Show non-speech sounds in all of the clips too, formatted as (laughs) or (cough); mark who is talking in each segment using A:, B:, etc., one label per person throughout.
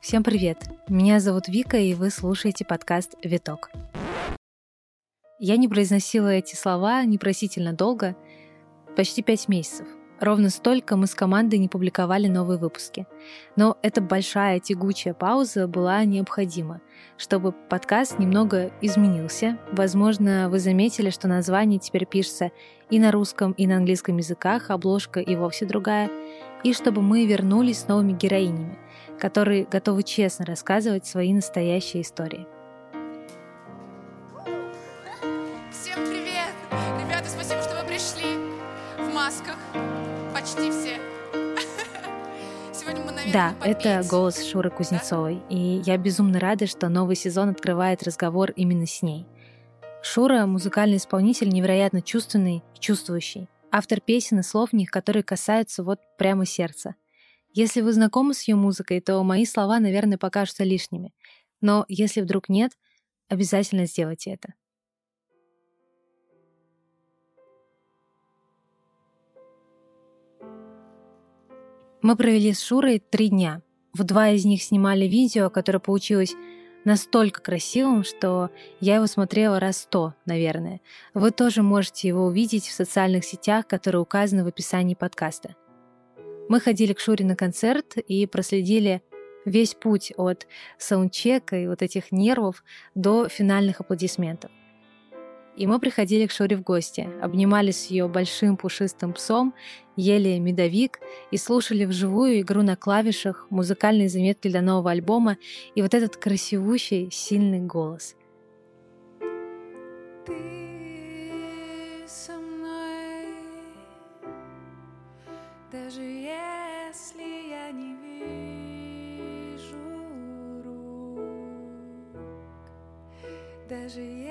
A: Всем привет! Меня зовут Вика, и вы слушаете подкаст «Виток». Я не произносила эти слова непросительно долго, почти пять месяцев. Ровно столько мы с командой не публиковали новые выпуски. Но эта большая тягучая пауза была необходима, чтобы подкаст немного изменился. Возможно, вы заметили, что название теперь пишется и на русском, и на английском языках, обложка и вовсе другая. И чтобы мы вернулись с новыми героинями — которые готовы честно рассказывать свои настоящие истории.
B: Почти все. (laughs)
A: Мы, наверное, Да, попить. это голос Шуры Кузнецовой. Да? И я безумно рада, что новый сезон открывает разговор именно с ней. Шура — музыкальный исполнитель, невероятно чувственный и чувствующий. Автор песен и слов в них, которые касаются вот прямо сердца. Если вы знакомы с ее музыкой, то мои слова, наверное, покажутся лишними. Но если вдруг нет, обязательно сделайте это. Мы провели с Шурой три дня. В два из них снимали видео, которое получилось настолько красивым, что я его смотрела раз сто, наверное. Вы тоже можете его увидеть в социальных сетях, которые указаны в описании подкаста. Мы ходили к Шуре на концерт и проследили весь путь от саундчека и вот этих нервов до финальных аплодисментов. И мы приходили к Шуре в гости, обнимались с ее большим пушистым псом, ели медовик и слушали вживую игру на клавишах, музыкальные заметки для нового альбома и вот этот красивущий, сильный голос. Ты даже если нету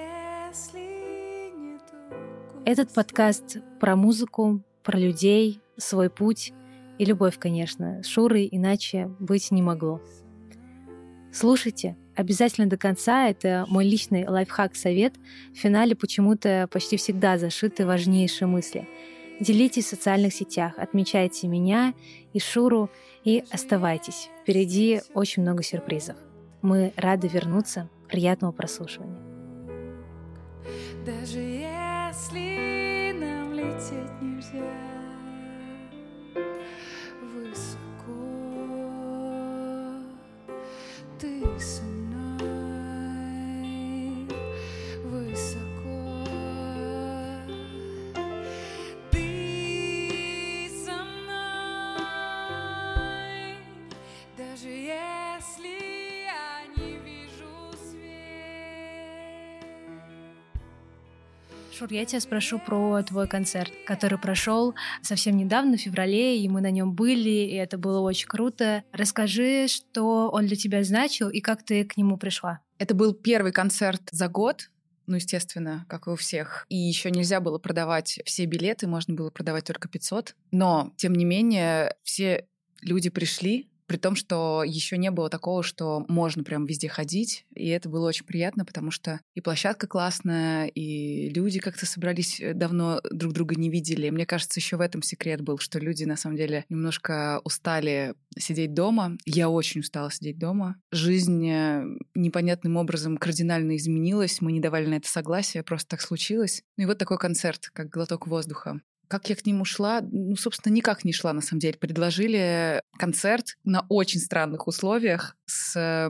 A: Этот подкаст про музыку, про людей, свой путь и любовь, конечно. С Шурой иначе быть не могло. Слушайте, обязательно до конца. Это мой личный лайфхак-совет. В финале почему-то почти всегда зашиты важнейшие мысли. Делитесь в социальных сетях, отмечайте меня и Шуру и оставайтесь. Впереди очень много сюрпризов. Мы рады вернуться. Приятного прослушивания. Если нам лететь нельзя Шур, я тебя спрошу про твой концерт, который прошел совсем недавно, в феврале, и мы на нем были, и это было очень круто. Расскажи, что он для тебя значил и как ты к нему пришла.
C: Это был первый концерт за год, ну, естественно, как и у всех. И еще нельзя было продавать все билеты, можно было продавать только 500. Но, тем не менее, все люди пришли, при том, что еще не было такого, что можно прям везде ходить, и это было очень приятно, потому что и площадка классная, и люди как-то собрались э, давно друг друга не видели. Мне кажется, еще в этом секрет был, что люди на самом деле немножко устали сидеть дома. Я очень устала сидеть дома. Жизнь э, непонятным образом кардинально изменилась, мы не давали на это согласия, просто так случилось. Ну и вот такой концерт, как глоток воздуха. Как я к нему шла? Ну, собственно, никак не шла, на самом деле. Предложили концерт на очень странных условиях с э,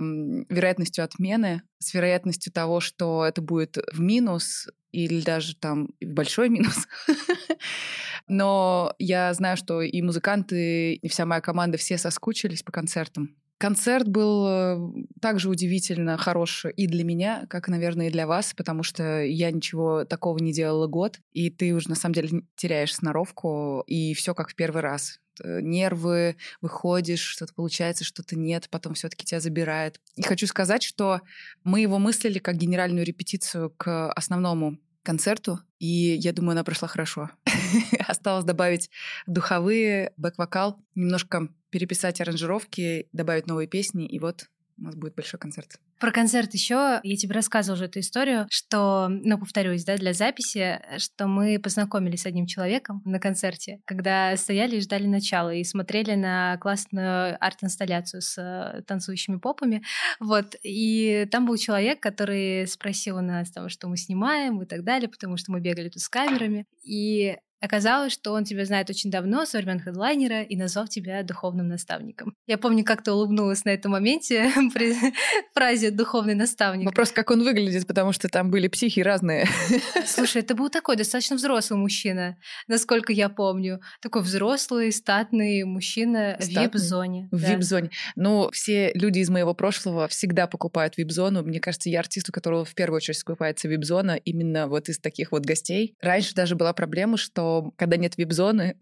C: вероятностью отмены, с вероятностью того, что это будет в минус или даже там большой минус. (laughs) Но я знаю, что и музыканты, и вся моя команда все соскучились по концертам. Концерт был э, также удивительно хорош и для меня, как, наверное, и для вас, потому что я ничего такого не делала год, и ты уже на самом деле теряешь сноровку, и все как в первый раз. Нервы, выходишь, что-то получается, что-то нет, потом все-таки тебя забирает. И хочу сказать, что мы его мыслили как генеральную репетицию к основному концерту, и я думаю, она прошла хорошо. (laughs) Осталось добавить духовые, бэк-вокал, немножко переписать аранжировки, добавить новые песни, и вот у нас будет большой концерт.
A: Про концерт еще я тебе рассказывала уже эту историю, что, ну, повторюсь, да, для записи, что мы познакомились с одним человеком на концерте, когда стояли и ждали начала, и смотрели на классную арт-инсталляцию с э, танцующими попами. Вот. И там был человек, который спросил у нас, там, что мы снимаем и так далее, потому что мы бегали тут с камерами. И Оказалось, что он тебя знает очень давно, со времен хедлайнера, и назвал тебя духовным наставником. Я помню, как ты улыбнулась на этом моменте (laughs) при (laughs) фразе «духовный наставник».
C: Вопрос, как он выглядит, потому что там были психи разные. (laughs)
A: Слушай, это был такой достаточно взрослый мужчина, насколько я помню. Такой взрослый, статный мужчина в вип-зоне.
C: В да. вип-зоне. Ну, все люди из моего прошлого всегда покупают вип-зону. Мне кажется, я артист, у которого в первую очередь покупается вип-зона именно вот из таких вот гостей. Раньше даже была проблема, что когда нет вип-зоны,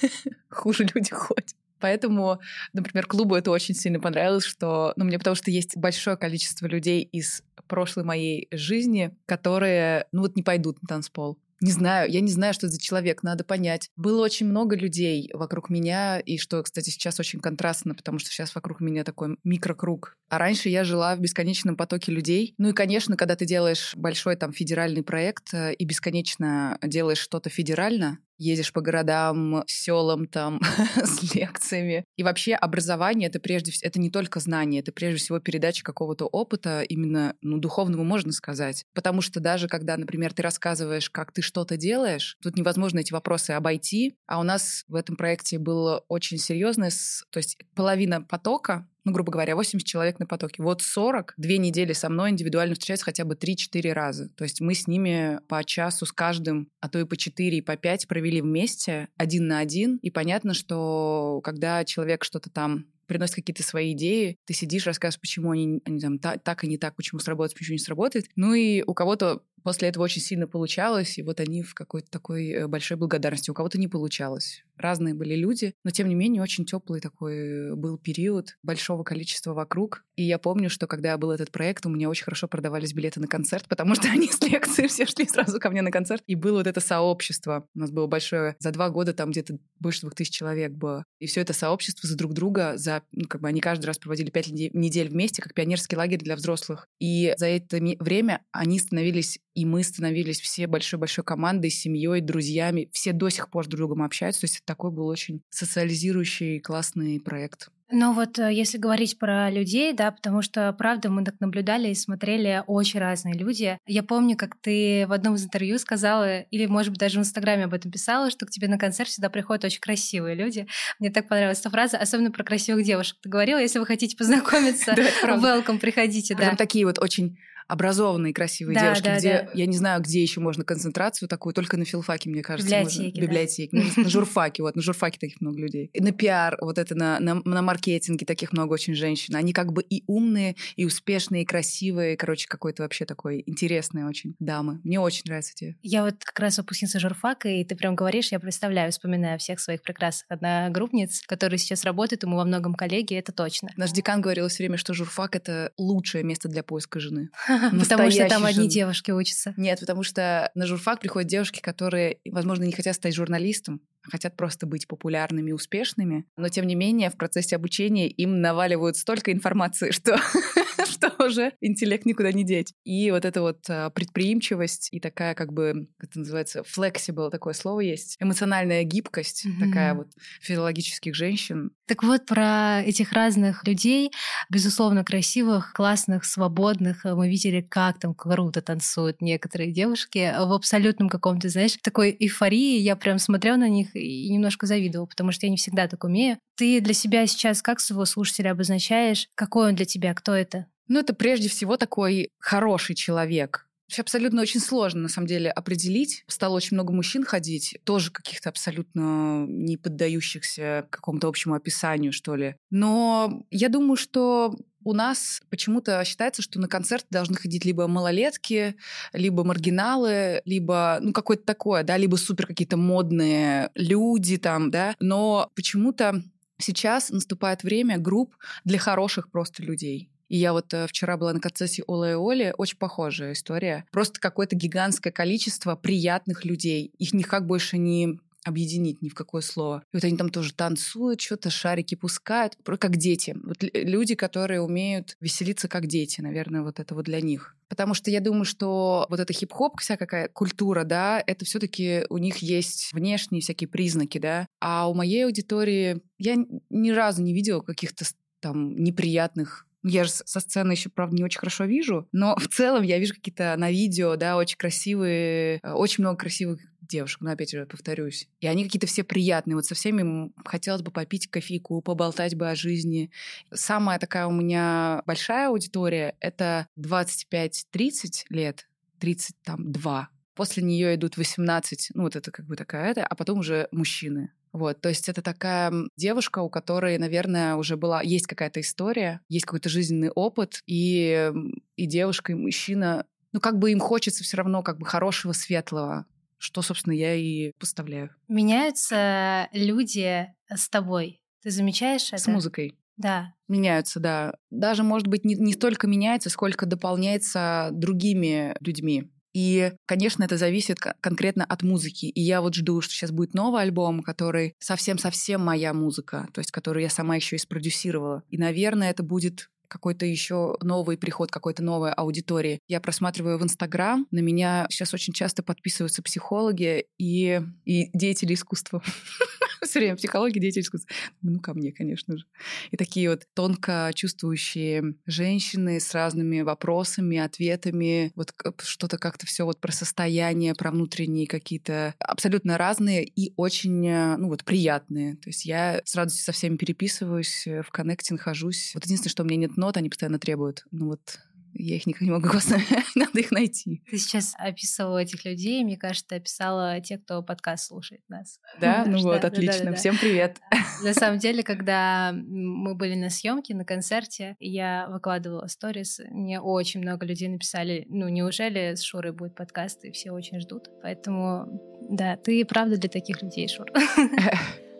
C: (laughs) хуже люди ходят. Поэтому, например, клубу это очень сильно понравилось, что, ну, мне потому что есть большое количество людей из прошлой моей жизни, которые, ну, вот не пойдут на танцпол. Не знаю, я не знаю, что это за человек, надо понять. Было очень много людей вокруг меня, и что, кстати, сейчас очень контрастно, потому что сейчас вокруг меня такой микрокруг. А раньше я жила в бесконечном потоке людей. Ну и, конечно, когда ты делаешь большой там федеральный проект э, и бесконечно делаешь что-то федерально, ездишь по городам, селам там (laughs) с лекциями. И вообще образование это прежде всего, это не только знание, это прежде всего передача какого-то опыта, именно, ну, духовного можно сказать. Потому что даже когда, например, ты рассказываешь, как ты что-то делаешь, тут невозможно эти вопросы обойти. А у нас в этом проекте было очень серьезное, то есть половина потока ну, грубо говоря, 80 человек на потоке. Вот 40 две недели со мной индивидуально встречаются хотя бы 3-4 раза. То есть мы с ними по часу с каждым, а то и по 4, и по 5 провели вместе, один на один. И понятно, что когда человек что-то там приносят какие-то свои идеи, ты сидишь, рассказываешь, почему они, они там так, так и не так, почему сработает, почему не сработает. Ну и у кого-то после этого очень сильно получалось, и вот они в какой-то такой э, большой благодарности. У кого-то не получалось. Разные были люди, но тем не менее очень теплый такой был период, большого количества вокруг. И я помню, что когда был этот проект, у меня очень хорошо продавались билеты на концерт, потому что (laughs) они с лекции все шли сразу ко мне на концерт. И было вот это сообщество. У нас было большое, за два года там где-то больше двух тысяч человек было. И все это сообщество за друг друга, за, ну, как бы они каждый раз проводили пять недель вместе, как пионерский лагерь для взрослых. И за это время они становились и мы становились все большой-большой командой, семьей, друзьями. Все до сих пор с друг другом общаются. То есть это такой был очень социализирующий, классный проект.
A: Но вот э, если говорить про людей, да, потому что, правда, мы так наблюдали и смотрели очень разные люди. Я помню, как ты в одном из интервью сказала, или, может быть, даже в Инстаграме об этом писала, что к тебе на концерт всегда приходят очень красивые люди. Мне так понравилась эта фраза, особенно про красивых девушек. Ты говорила, если вы хотите познакомиться, (laughs) welcome, приходите, да.
C: такие вот очень образованные, красивые да, девушки, да, где, да. я не знаю, где еще можно концентрацию такую, только на филфаке, мне кажется.
A: Библиотеке,
C: можно. Библиотеке. Да. Ну, на журфаке, вот, на журфаке таких много людей. И на пиар, вот это, на, на, на маркетинге таких много очень женщин. Они как бы и умные, и успешные, и красивые, короче, какой-то вообще такой интересные очень дамы. Мне очень нравятся эти.
A: Я вот как раз выпускница журфака, и ты прям говоришь, я представляю, вспоминаю всех своих прекрасных одногруппниц, которые сейчас работают, и мы во многом коллеги, это точно.
C: Наш декан говорил все время, что журфак — это лучшее место для поиска жены. (laughs)
A: Потому что там одни девушки учатся.
C: Нет, потому что на журфак приходят девушки, которые, возможно, не хотят стать журналистом, хотят просто быть популярными и успешными. Но, тем не менее, в процессе обучения им наваливают столько информации, (laughs) что что уже интеллект никуда не деть. И вот эта вот а, предприимчивость и такая как бы, как это называется, flexible, такое слово есть, эмоциональная гибкость, mm-hmm. такая вот физиологических женщин.
A: Так вот, про этих разных людей, безусловно, красивых, классных, свободных, мы видели, как там круто танцуют некоторые девушки в абсолютном каком-то, знаешь, такой эйфории. Я прям смотрела на них и немножко завидовала, потому что я не всегда так умею. Ты для себя сейчас как своего слушателя обозначаешь? Какой он для тебя? Кто это?
C: Ну, это прежде всего такой хороший человек. Абсолютно очень сложно, на самом деле, определить. Стало очень много мужчин ходить, тоже каких-то абсолютно не поддающихся какому-то общему описанию, что ли. Но я думаю, что у нас почему-то считается, что на концерты должны ходить либо малолетки, либо маргиналы, либо, ну, какое-то такое, да, либо супер какие-то модные люди там, да. Но почему-то сейчас наступает время групп для хороших просто людей. И я вот э, вчера была на концерте Ола и Оли, очень похожая история. Просто какое-то гигантское количество приятных людей. Их никак больше не объединить ни в какое слово. И вот они там тоже танцуют, что-то шарики пускают, как дети. Вот люди, которые умеют веселиться как дети, наверное, вот это вот для них. Потому что я думаю, что вот эта хип-хоп, вся какая культура, да, это все таки у них есть внешние всякие признаки, да. А у моей аудитории я ни разу не видела каких-то там неприятных я же со сцены еще, правда, не очень хорошо вижу, но (laughs) в целом я вижу какие-то на видео, да, очень красивые, э, очень много красивых девушек, но опять же повторюсь. И они какие-то все приятные. Вот со всеми хотелось бы попить кофейку, поболтать бы о жизни. Самая такая у меня большая аудитория — это 25-30 лет, 32. После нее идут 18, ну вот это как бы такая это, а потом уже мужчины. Вот, то есть это такая девушка, у которой, наверное, уже была, есть какая-то история, есть какой-то жизненный опыт, и, и девушка, и мужчина, ну как бы им хочется все равно как бы хорошего, светлого, что, собственно, я и поставляю.
A: Меняются люди с тобой. Ты замечаешь это?
C: С музыкой.
A: Да.
C: Меняются, да. Даже, может быть, не, не столько меняется, сколько дополняется другими людьми. И, конечно, это зависит конкретно от музыки. И я вот жду, что сейчас будет новый альбом, который совсем-совсем моя музыка, то есть который я сама еще и спродюсировала. И, наверное, это будет какой-то еще новый приход какой-то новой аудитории. Я просматриваю в Инстаграм, на меня сейчас очень часто подписываются психологи и, и деятели искусства. (laughs) (laughs) Все время психология, деятель искусства. Ну, ко мне, конечно же. И такие вот тонко чувствующие женщины с разными вопросами, ответами, вот что-то как-то все вот про состояние, про внутренние какие-то абсолютно разные и очень, э, ну вот, приятные. То есть я с радостью со всеми переписываюсь, э, в коннекте нахожусь. Вот единственное, что у меня нет нот, они постоянно требуют. Ну вот я их никак не могу (laughs) надо их найти.
A: Ты сейчас описывала этих людей, мне кажется, ты описала те, кто подкаст слушает нас.
C: Да, (laughs) ну вот, отлично. Всем привет.
A: На самом деле, когда мы были на съемке, на концерте, я выкладывала сторис, мне очень много людей написали, ну, неужели с Шурой будет подкаст, и все очень ждут. Поэтому, да, ты правда для таких людей, Шура. (laughs)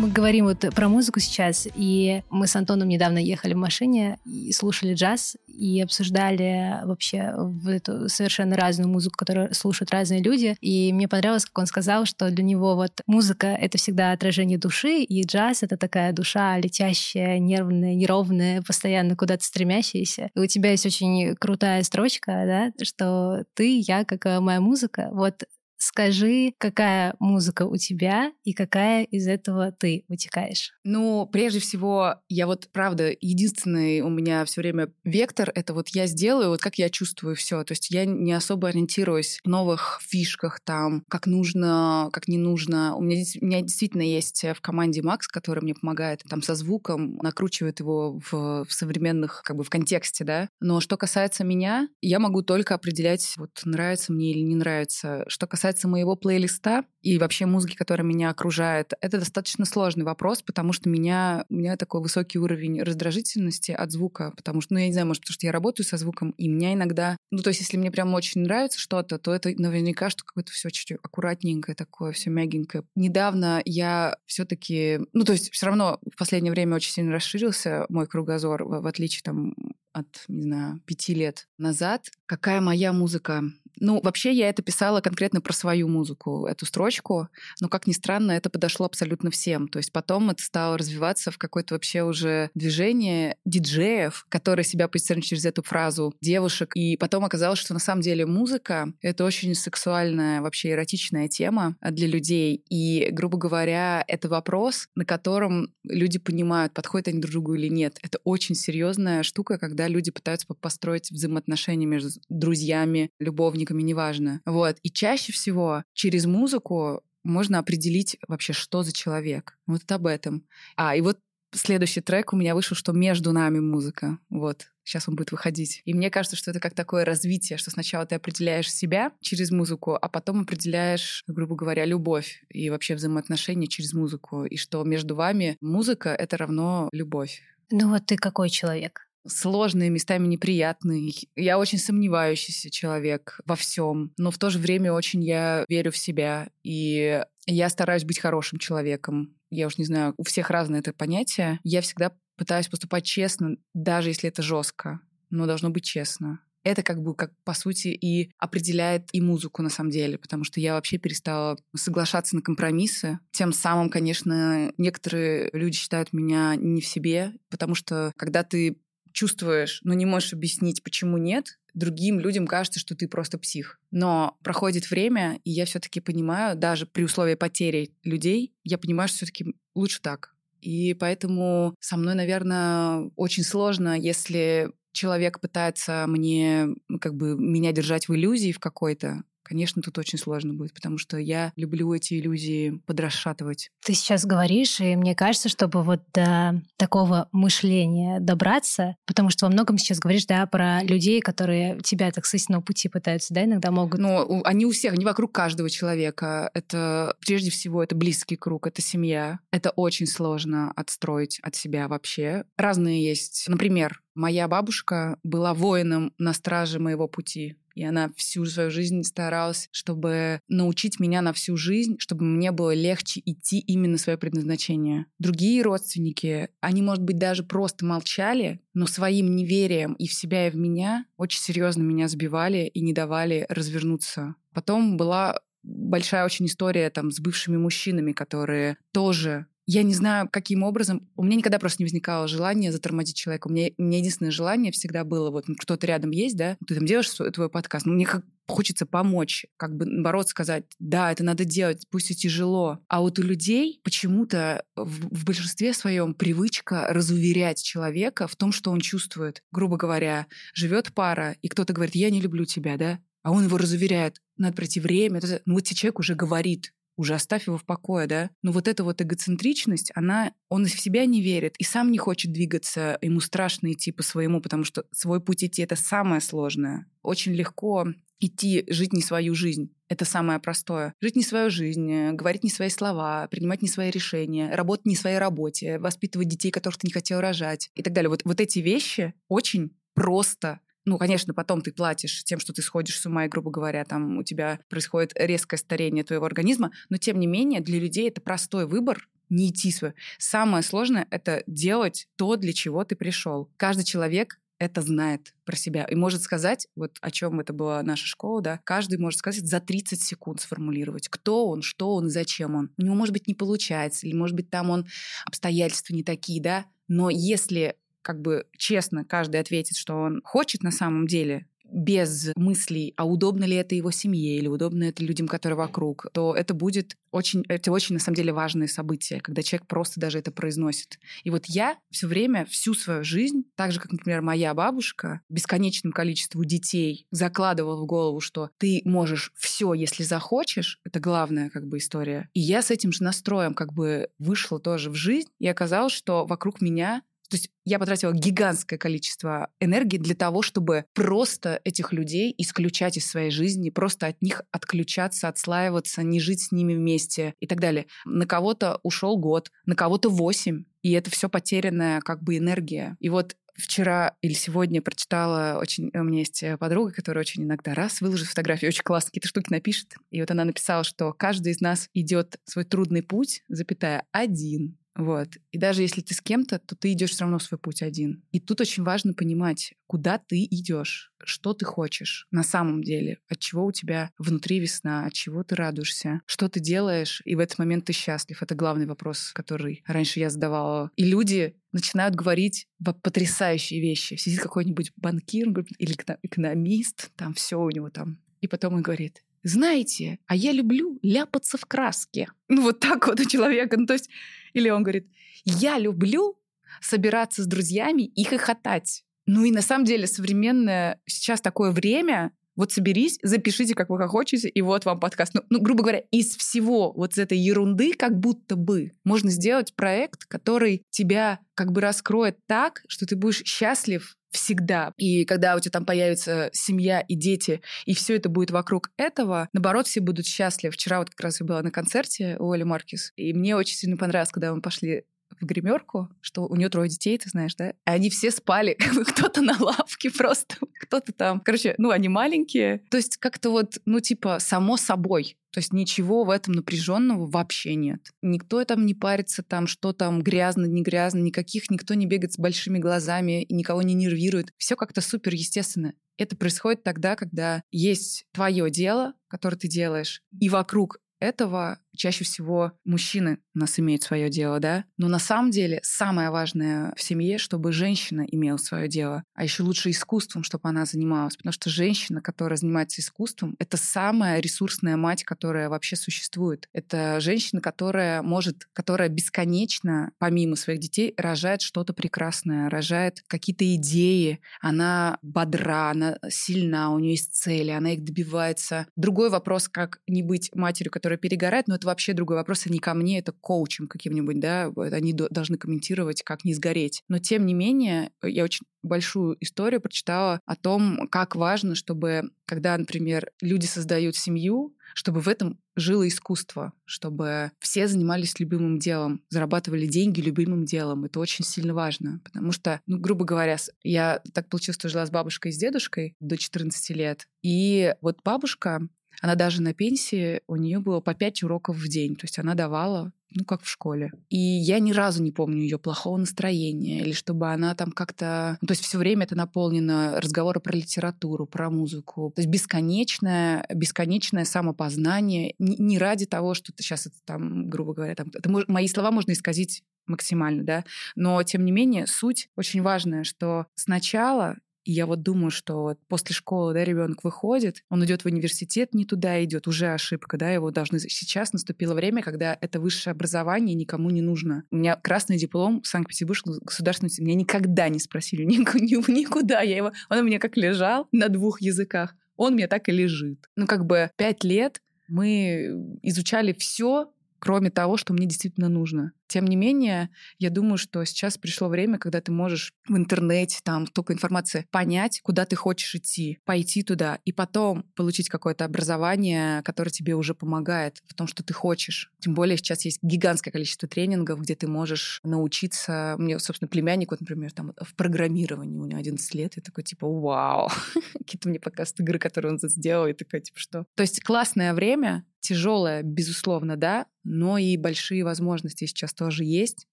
A: Мы говорим вот про музыку сейчас, и мы с Антоном недавно ехали в машине и слушали джаз, и обсуждали вообще в эту совершенно разную музыку, которую слушают разные люди. И мне понравилось, как он сказал, что для него вот музыка — это всегда отражение души, и джаз — это такая душа летящая, нервная, неровная, постоянно куда-то стремящаяся. И у тебя есть очень крутая строчка, да, что ты, я, как моя музыка. Вот Скажи, какая музыка у тебя и какая из этого ты вытекаешь?
C: Ну, прежде всего, я вот, правда, единственный у меня все время вектор — это вот я сделаю, вот как я чувствую все. То есть я не особо ориентируюсь в новых фишках там, как нужно, как не нужно. У меня, у меня действительно есть в команде Макс, который мне помогает там со звуком, накручивает его в, в современных, как бы в контексте, да. Но что касается меня, я могу только определять, вот нравится мне или не нравится. Что касается касается моего плейлиста и вообще музыки, которая меня окружает, это достаточно сложный вопрос, потому что меня, у меня такой высокий уровень раздражительности от звука, потому что, ну, я не знаю, может, потому что я работаю со звуком, и меня иногда... Ну, то есть, если мне прям очень нравится что-то, то это наверняка, что какое-то все чуть-чуть аккуратненькое такое, все мягенькое. Недавно я все таки Ну, то есть, все равно в последнее время очень сильно расширился мой кругозор, в, в отличие там от, не знаю, пяти лет назад. Какая моя музыка? Ну, вообще я это писала конкретно про свою музыку, эту строчку, но, как ни странно, это подошло абсолютно всем. То есть потом это стало развиваться в какое-то вообще уже движение диджеев, которые себя позиционируют через эту фразу девушек. И потом оказалось, что на самом деле музыка — это очень сексуальная, вообще эротичная тема для людей. И, грубо говоря, это вопрос, на котором люди понимают, подходят они друг другу или нет. Это очень серьезная штука, когда люди пытаются построить взаимоотношения между друзьями, любовниками, музыками, неважно. Вот. И чаще всего через музыку можно определить вообще, что за человек. Вот об этом. А, и вот следующий трек у меня вышел, что между нами музыка. Вот. Сейчас он будет выходить. И мне кажется, что это как такое развитие, что сначала ты определяешь себя через музыку, а потом определяешь, грубо говоря, любовь и вообще взаимоотношения через музыку. И что между вами музыка — это равно любовь.
A: Ну вот ты какой человек?
C: Сложный, местами неприятный. Я очень сомневающийся человек во всем, но в то же время очень я верю в себя, и я стараюсь быть хорошим человеком. Я уж не знаю, у всех разное это понятие. Я всегда пытаюсь поступать честно, даже если это жестко, но должно быть честно это как бы, как по сути, и определяет и музыку на самом деле, потому что я вообще перестала соглашаться на компромиссы. Тем самым, конечно, некоторые люди считают меня не в себе, потому что когда ты чувствуешь, но не можешь объяснить, почему нет, другим людям кажется, что ты просто псих. Но проходит время, и я все-таки понимаю, даже при условии потери людей, я понимаю, что все-таки лучше так. И поэтому со мной, наверное, очень сложно, если человек пытается мне, как бы, меня держать в иллюзии в какой-то, конечно, тут очень сложно будет, потому что я люблю эти иллюзии подрасшатывать.
A: Ты сейчас говоришь, и мне кажется, чтобы вот до такого мышления добраться, потому что во многом сейчас говоришь, да, про людей, которые тебя, так сказать, на пути пытаются, да, иногда могут...
C: Ну, они у всех, они вокруг каждого человека. Это, прежде всего, это близкий круг, это семья. Это очень сложно отстроить от себя вообще. Разные есть. Например, моя бабушка была воином на страже моего пути. И она всю свою жизнь старалась, чтобы научить меня на всю жизнь, чтобы мне было легче идти именно свое предназначение. Другие родственники, они, может быть, даже просто молчали, но своим неверием и в себя, и в меня очень серьезно меня сбивали и не давали развернуться. Потом была большая очень история там с бывшими мужчинами, которые тоже я не знаю, каким образом. У меня никогда просто не возникало желания затормозить человека. У меня, у меня единственное желание всегда было, вот ну, кто-то рядом есть, да, ты там делаешь свой, твой подкаст, но мне как хочется помочь, как бы наоборот сказать, да, это надо делать, пусть и тяжело. А вот у людей почему-то в, в большинстве своем привычка разуверять человека в том, что он чувствует. Грубо говоря, живет пара, и кто-то говорит, я не люблю тебя, да, а он его разуверяет, надо пройти время. Ну вот тебе человек уже говорит, уже оставь его в покое, да. Но вот эта вот эгоцентричность, она, он в себя не верит и сам не хочет двигаться, ему страшно идти по своему, потому что свой путь идти — это самое сложное. Очень легко идти, жить не свою жизнь. Это самое простое. Жить не свою жизнь, э, говорить не свои слова, принимать не свои решения, работать не своей работе, воспитывать детей, которых ты не хотел рожать и так далее. Вот, вот эти вещи очень просто ну, конечно, потом ты платишь тем, что ты сходишь с ума, и, грубо говоря, там у тебя происходит резкое старение твоего организма, но, тем не менее, для людей это простой выбор, не идти свой. Самое сложное — это делать то, для чего ты пришел. Каждый человек это знает про себя и может сказать, вот о чем это была наша школа, да, каждый может сказать за 30 секунд сформулировать, кто он, что он, зачем он. У него, может быть, не получается, или, может быть, там он обстоятельства не такие, да, но если как бы честно каждый ответит, что он хочет на самом деле, без мыслей, а удобно ли это его семье или удобно это людям, которые вокруг, то это будет очень, это очень на самом деле важное событие, когда человек просто даже это произносит. И вот я все время, всю свою жизнь, так же, как, например, моя бабушка, бесконечному количеству детей закладывала в голову, что ты можешь все, если захочешь, это главная как бы история. И я с этим же настроем как бы вышла тоже в жизнь, и оказалось, что вокруг меня то есть я потратила гигантское количество энергии для того, чтобы просто этих людей исключать из своей жизни, просто от них отключаться, отслаиваться, не жить с ними вместе и так далее. На кого-то ушел год, на кого-то восемь, и это все потерянная как бы энергия. И вот вчера или сегодня прочитала очень... У меня есть подруга, которая очень иногда раз выложит фотографии, очень классно какие-то штуки напишет. И вот она написала, что каждый из нас идет свой трудный путь, запятая, один. Вот. И даже если ты с кем-то, то ты идешь все равно свой путь один. И тут очень важно понимать, куда ты идешь, что ты хочешь на самом деле, от чего у тебя внутри весна, от чего ты радуешься, что ты делаешь, и в этот момент ты счастлив. Это главный вопрос, который раньше я задавала. И люди начинают говорить потрясающие вещи. Сидит какой-нибудь банкир или экономист, там все у него там. И потом он говорит, знаете, а я люблю ляпаться в краске. Ну, вот так вот у человека. Ну, то есть, или он говорит, я люблю собираться с друзьями и хохотать. Ну и на самом деле современное сейчас такое время, вот соберись, запишите, как вы хохочете, и вот вам подкаст. Ну, ну, грубо говоря, из всего вот этой ерунды как будто бы можно сделать проект, который тебя как бы раскроет так, что ты будешь счастлив всегда. И когда у тебя там появится семья и дети, и все это будет вокруг этого, наоборот, все будут счастливы. Вчера вот как раз я была на концерте у Оли Маркис, и мне очень сильно понравилось, когда мы пошли в гримерку, что у нее трое детей, ты знаешь, да? И они все спали, (laughs) кто-то на лавке просто, кто-то там. Короче, ну, они маленькие. То есть как-то вот, ну, типа, само собой. То есть ничего в этом напряженного вообще нет. Никто там не парится, там, что там грязно, не грязно, никаких, никто не бегает с большими глазами и никого не нервирует. Все как-то супер естественно. Это происходит тогда, когда есть твое дело, которое ты делаешь, и вокруг этого чаще всего мужчины у нас имеют свое дело, да. Но на самом деле самое важное в семье, чтобы женщина имела свое дело, а еще лучше искусством, чтобы она занималась, потому что женщина, которая занимается искусством, это самая ресурсная мать, которая вообще существует. Это женщина, которая может, которая бесконечно, помимо своих детей, рожает что-то прекрасное, рожает какие-то идеи, она бодра, она сильна, у нее есть цели, она их добивается. Другой вопрос, как не быть матерью, которая перегорает, но это вообще другой вопрос, а не ко мне, это коучем каким-нибудь, да, они должны комментировать, как не сгореть. Но тем не менее, я очень большую историю прочитала о том, как важно, чтобы, когда, например, люди создают семью, чтобы в этом жило искусство, чтобы все занимались любимым делом, зарабатывали деньги любимым делом. Это очень сильно важно, потому что, ну, грубо говоря, я так получилось, что жила с бабушкой и с дедушкой до 14 лет, и вот бабушка, она даже на пенсии, у нее было по 5 уроков в день. То есть она давала ну, как в школе. И я ни разу не помню ее плохого настроения, или чтобы она там как-то... Ну, то есть все время это наполнено разговоры про литературу, про музыку. То есть бесконечное, бесконечное самопознание не, не ради того, что ты сейчас это там, грубо говоря, там, это, мои слова можно исказить максимально, да, но тем не менее суть очень важная, что сначала и я вот думаю, что после школы, да, ребенок выходит, он идет в университет, не туда идет, уже ошибка, да, его должны... Сейчас наступило время, когда это высшее образование никому не нужно. У меня красный диплом Санкт-Петербургского государственного меня никогда не спросили (laughs) никуда. Я его... Он у меня как лежал на двух языках, он мне так и лежит. Ну, как бы пять лет мы изучали все, кроме того, что мне действительно нужно. Тем не менее, я думаю, что сейчас пришло время, когда ты можешь в интернете, там столько информации, понять, куда ты хочешь идти, пойти туда, и потом получить какое-то образование, которое тебе уже помогает в том, что ты хочешь. Тем более сейчас есть гигантское количество тренингов, где ты можешь научиться. Мне, собственно, племянник, вот, например, там в программировании, у него 11 лет, и такой, типа, вау, (laughs) какие-то мне показывают игры, которые он сделал, и такой, типа, что? То есть классное время, тяжелое, безусловно, да, но и большие возможности сейчас тоже есть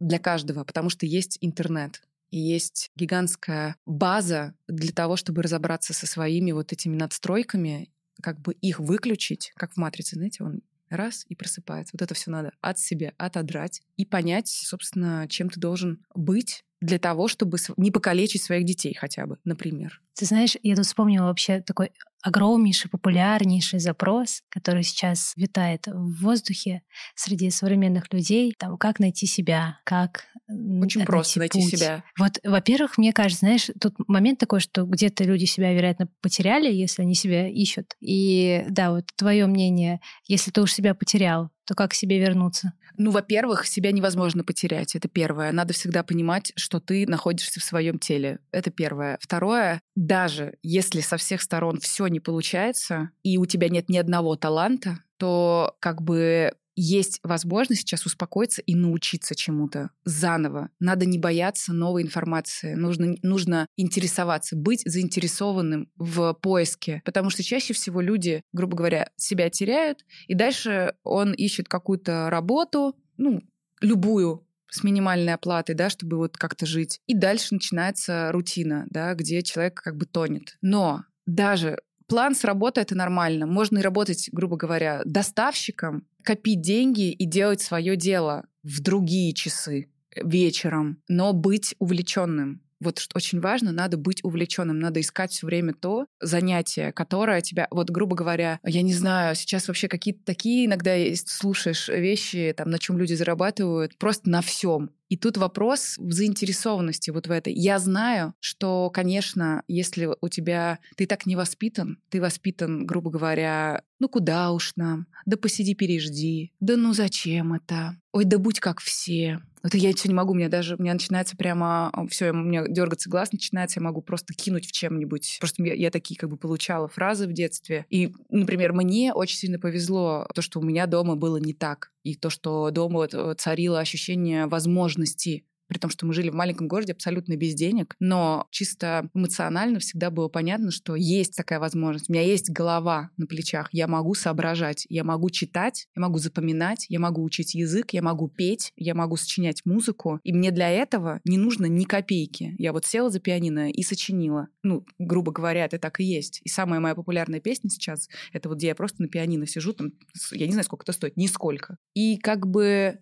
C: для каждого, потому что есть интернет. И есть гигантская база для того, чтобы разобраться со своими вот этими надстройками, как бы их выключить, как в «Матрице», знаете, он раз и просыпается. Вот это все надо от себя отодрать и понять, собственно, чем ты должен быть для того, чтобы не покалечить своих детей хотя бы, например.
A: Ты знаешь, я тут вспомнила вообще такой огромнейший, популярнейший запрос, который сейчас витает в воздухе среди современных людей. Там, как найти себя, как
C: Очень просто найти путь. себя.
A: Вот, во-первых, мне кажется, знаешь, тут момент такой, что где-то люди себя, вероятно, потеряли, если они себя ищут. И да, вот твое мнение, если ты уж себя потерял, то как к себе вернуться?
C: Ну, во-первых, себя невозможно потерять. Это первое. Надо всегда понимать, что ты находишься в своем теле. Это первое. Второе, даже если со всех сторон все не получается, и у тебя нет ни одного таланта, то как бы есть возможность сейчас успокоиться и научиться чему-то заново. Надо не бояться новой информации. Нужно, нужно интересоваться, быть заинтересованным в поиске. Потому что чаще всего люди, грубо говоря, себя теряют, и дальше он ищет какую-то работу, ну, любую, с минимальной оплатой, да, чтобы вот как-то жить. И дальше начинается рутина, да, где человек как бы тонет. Но даже план с работы это нормально. Можно и работать, грубо говоря, доставщиком, копить деньги и делать свое дело в другие часы вечером, но быть увлеченным вот что очень важно, надо быть увлеченным, надо искать все время то занятие, которое тебя, вот грубо говоря, я не знаю, сейчас вообще какие-то такие иногда слушаешь вещи, там, на чем люди зарабатывают, просто на всем. И тут вопрос в заинтересованности вот в этой. Я знаю, что, конечно, если у тебя... Ты так не воспитан, ты воспитан, грубо говоря, ну куда уж нам, да посиди, пережди, да ну зачем это, ой, да будь как все. Это я все не могу, у меня даже, у меня начинается прямо, все, у меня дергаться глаз начинается, я могу просто кинуть в чем-нибудь. Просто я, я такие как бы получала фразы в детстве. И, например, мне очень сильно повезло то, что у меня дома было не так. И то, что дома э, царило ощущение возможности при том, что мы жили в маленьком городе абсолютно без денег, но чисто эмоционально всегда было понятно, что есть такая возможность. У меня есть голова на плечах, я могу соображать, я могу читать, я могу запоминать, я могу учить язык, я могу петь, я могу сочинять музыку, и мне для этого не нужно ни копейки. Я вот села за пианино и сочинила. Ну, грубо говоря, это так и есть. И самая моя популярная песня сейчас — это вот где я просто на пианино сижу, там, я не знаю, сколько это стоит, нисколько. И как бы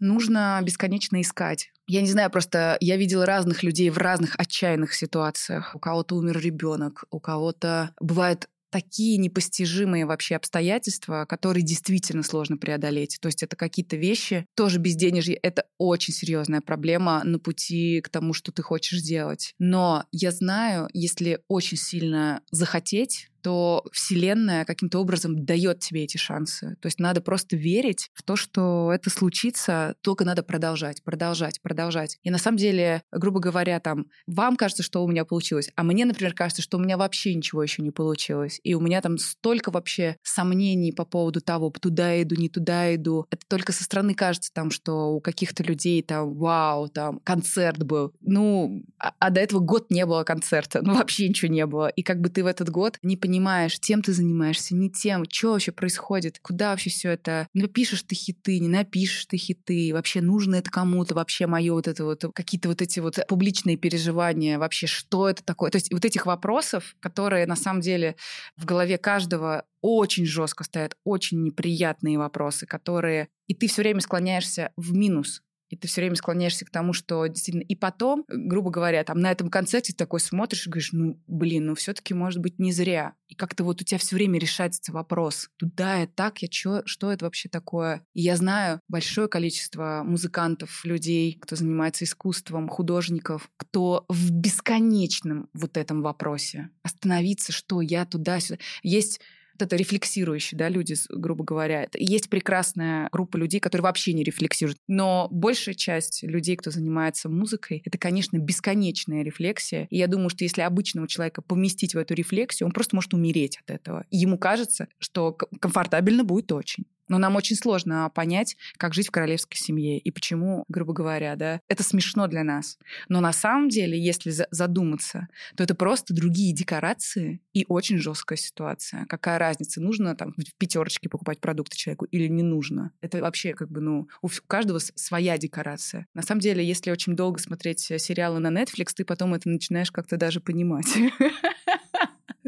C: нужно бесконечно искать. Я не знаю, просто я видела разных людей в разных отчаянных ситуациях. У кого-то умер ребенок, у кого-то бывает такие непостижимые вообще обстоятельства, которые действительно сложно преодолеть. То есть это какие-то вещи, тоже безденежье, это очень серьезная проблема на пути к тому, что ты хочешь сделать. Но я знаю, если очень сильно захотеть, то Вселенная каким-то образом дает тебе эти шансы. То есть надо просто верить в то, что это случится, только надо продолжать, продолжать, продолжать. И на самом деле, грубо говоря, там, вам кажется, что у меня получилось, а мне, например, кажется, что у меня вообще ничего еще не получилось. И у меня там столько вообще сомнений по поводу того, туда иду, не туда иду. Это только со стороны кажется там, что у каких-то людей там, вау, там, концерт был. Ну, а, а до этого год не было концерта, (laughs) ну, вообще ничего не было. И как бы ты в этот год не понимаешь, понимаешь, тем ты занимаешься, не тем, что вообще происходит, куда вообще все это, напишешь ты хиты, не напишешь ты хиты, вообще нужно это кому-то, вообще мое вот это вот, какие-то вот эти вот публичные переживания, вообще что это такое. То есть вот этих вопросов, которые на самом деле в голове каждого очень жестко стоят, очень неприятные вопросы, которые... И ты все время склоняешься в минус и ты все время склоняешься к тому, что действительно... И потом, грубо говоря, там на этом концерте ты такой смотришь и говоришь, ну, блин, ну все-таки может быть не зря. И как-то вот у тебя все время решается вопрос, туда я так, я чё, что это вообще такое? И я знаю большое количество музыкантов, людей, кто занимается искусством, художников, кто в бесконечном вот этом вопросе. Остановиться, что я туда-сюда. Есть это рефлексирующие, да, люди, грубо говоря. Есть прекрасная группа людей, которые вообще не рефлексируют. Но большая часть людей, кто занимается музыкой, это, конечно, бесконечная рефлексия. И я думаю, что если обычного человека поместить в эту рефлексию, он просто может умереть от этого. Ему кажется, что комфортабельно будет очень. Но нам очень сложно понять, как жить в королевской семье и почему, грубо говоря, да, это смешно для нас. Но на самом деле, если задуматься, то это просто другие декорации и очень жесткая ситуация. Какая разница, нужно там в пятерочке покупать продукты человеку или не нужно? Это вообще как бы, ну, у каждого своя декорация. На самом деле, если очень долго смотреть сериалы на Netflix, ты потом это начинаешь как-то даже понимать. (laughs)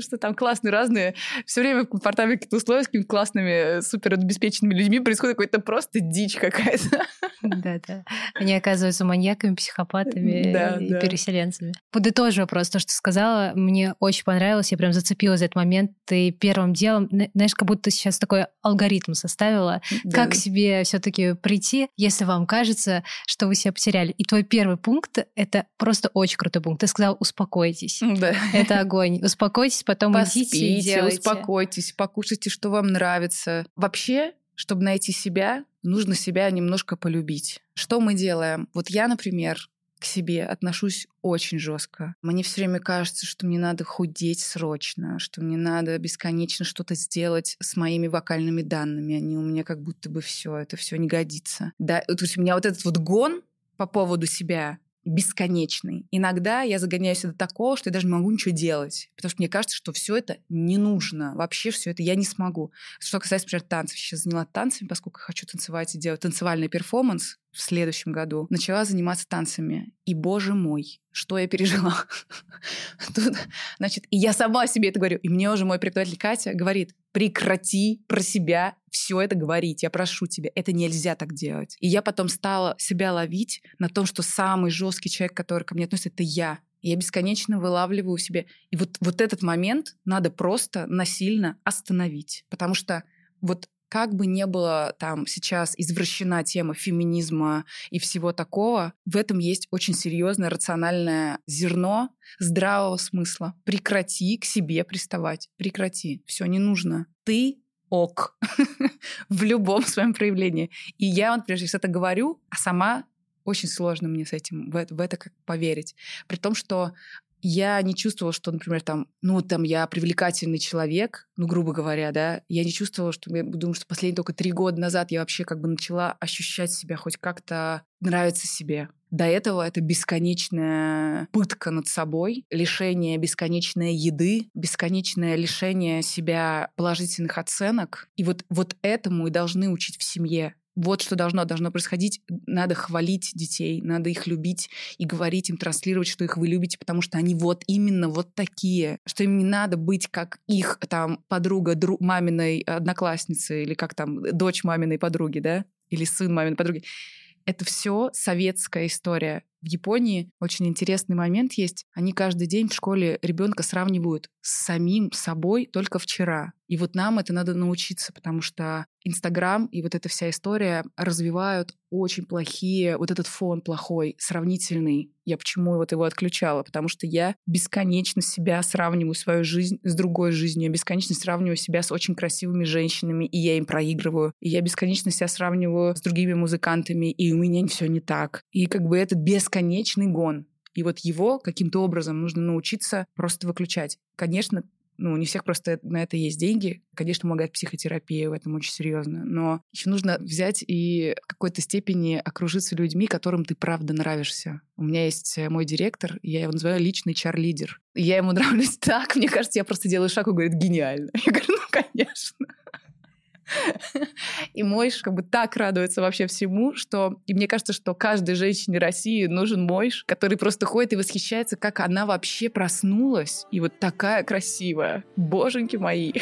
C: что там классные разные, все время в комфортабельных каких-то условиях с какими-то классными, э, супер обеспеченными людьми происходит какая-то просто дичь какая-то.
A: Да-да. Они оказываются маньяками, психопатами да, и да. переселенцами. Подытожу просто, что сказала. Мне очень понравилось, я прям зацепилась за этот момент. Ты первым делом, знаешь, как будто сейчас такой алгоритм составила, да. как себе все таки прийти, если вам кажется, что вы себя потеряли. И твой первый пункт — это просто очень крутой пункт. Ты сказал, успокойтесь. Да. Это огонь. Успокойтесь, потом
C: Поспите,
A: идите и делайте.
C: успокойтесь, покушайте, что вам нравится. Вообще, чтобы найти себя, нужно себя немножко полюбить. Что мы делаем? Вот я, например, к себе отношусь очень жестко. Мне все время кажется, что мне надо худеть срочно, что мне надо бесконечно что-то сделать с моими вокальными данными. Они у меня как будто бы все, это все не годится. Да, то есть у меня вот этот вот гон по поводу себя, бесконечный. Иногда я загоняюсь до такого, что я даже не могу ничего делать, потому что мне кажется, что все это не нужно. Вообще все это я не смогу. Что касается, например, танцев. Сейчас заняла танцами, поскольку хочу танцевать и делать танцевальный перформанс в следующем году. Начала заниматься танцами. И, боже мой, что я пережила. (laughs) Тут, значит, и я сама себе это говорю. И мне уже мой преподаватель Катя говорит, прекрати про себя все это говорить. Я прошу тебя, это нельзя так делать. И я потом стала себя ловить на том, что самый жесткий человек, который ко мне относится, это я. Я бесконечно вылавливаю себе. И вот, вот этот момент надо просто насильно остановить. Потому что вот как бы не было там сейчас извращена тема феминизма и всего такого, в этом есть очень серьезное рациональное зерно здравого смысла. Прекрати к себе приставать. Прекрати. Все не нужно. Ты ок (laughs) в любом своем проявлении. И я, вот, прежде всего, это говорю, а сама очень сложно мне с этим, в это, в это как поверить. При том, что я не чувствовала, что, например, там, ну, там я привлекательный человек, ну, грубо говоря, да, я не чувствовала, что, я думаю, что последние только три года назад я вообще как бы начала ощущать себя хоть как-то нравиться себе. До этого это бесконечная пытка над собой, лишение бесконечной еды, бесконечное лишение себя положительных оценок. И вот, вот этому и должны учить в семье вот что должно, должно происходить. Надо хвалить детей, надо их любить и говорить им, транслировать, что их вы любите, потому что они вот именно вот такие, что им не надо быть как их там подруга друг, маминой одноклассницы или как там дочь маминой подруги, да, или сын маминой подруги. Это все советская история. В Японии очень интересный момент есть. Они каждый день в школе ребенка сравнивают с самим собой только вчера. И вот нам это надо научиться, потому что Инстаграм и вот эта вся история развивают очень плохие, вот этот фон плохой, сравнительный. Я почему вот его отключала? Потому что я бесконечно себя сравниваю, свою жизнь с другой жизнью. Я бесконечно сравниваю себя с очень красивыми женщинами, и я им проигрываю. И я бесконечно себя сравниваю с другими музыкантами, и у меня все не так. И как бы этот бесконечный гон. И вот его каким-то образом нужно научиться просто выключать. Конечно, ну, не всех просто на это есть деньги. Конечно, помогает психотерапия в этом очень серьезно. Но еще нужно взять и в какой-то степени окружиться людьми, которым ты правда нравишься. У меня есть э, мой директор, я его называю личный чар-лидер. Я ему (laughs) нравлюсь так, мне кажется, я просто делаю шаг и говорит, гениально. Я говорю, ну, конечно. И Мойш как бы так радуется вообще всему, что... И мне кажется, что каждой женщине России нужен Мойш, который просто ходит и восхищается, как она вообще проснулась. И вот такая красивая. Боженьки мои.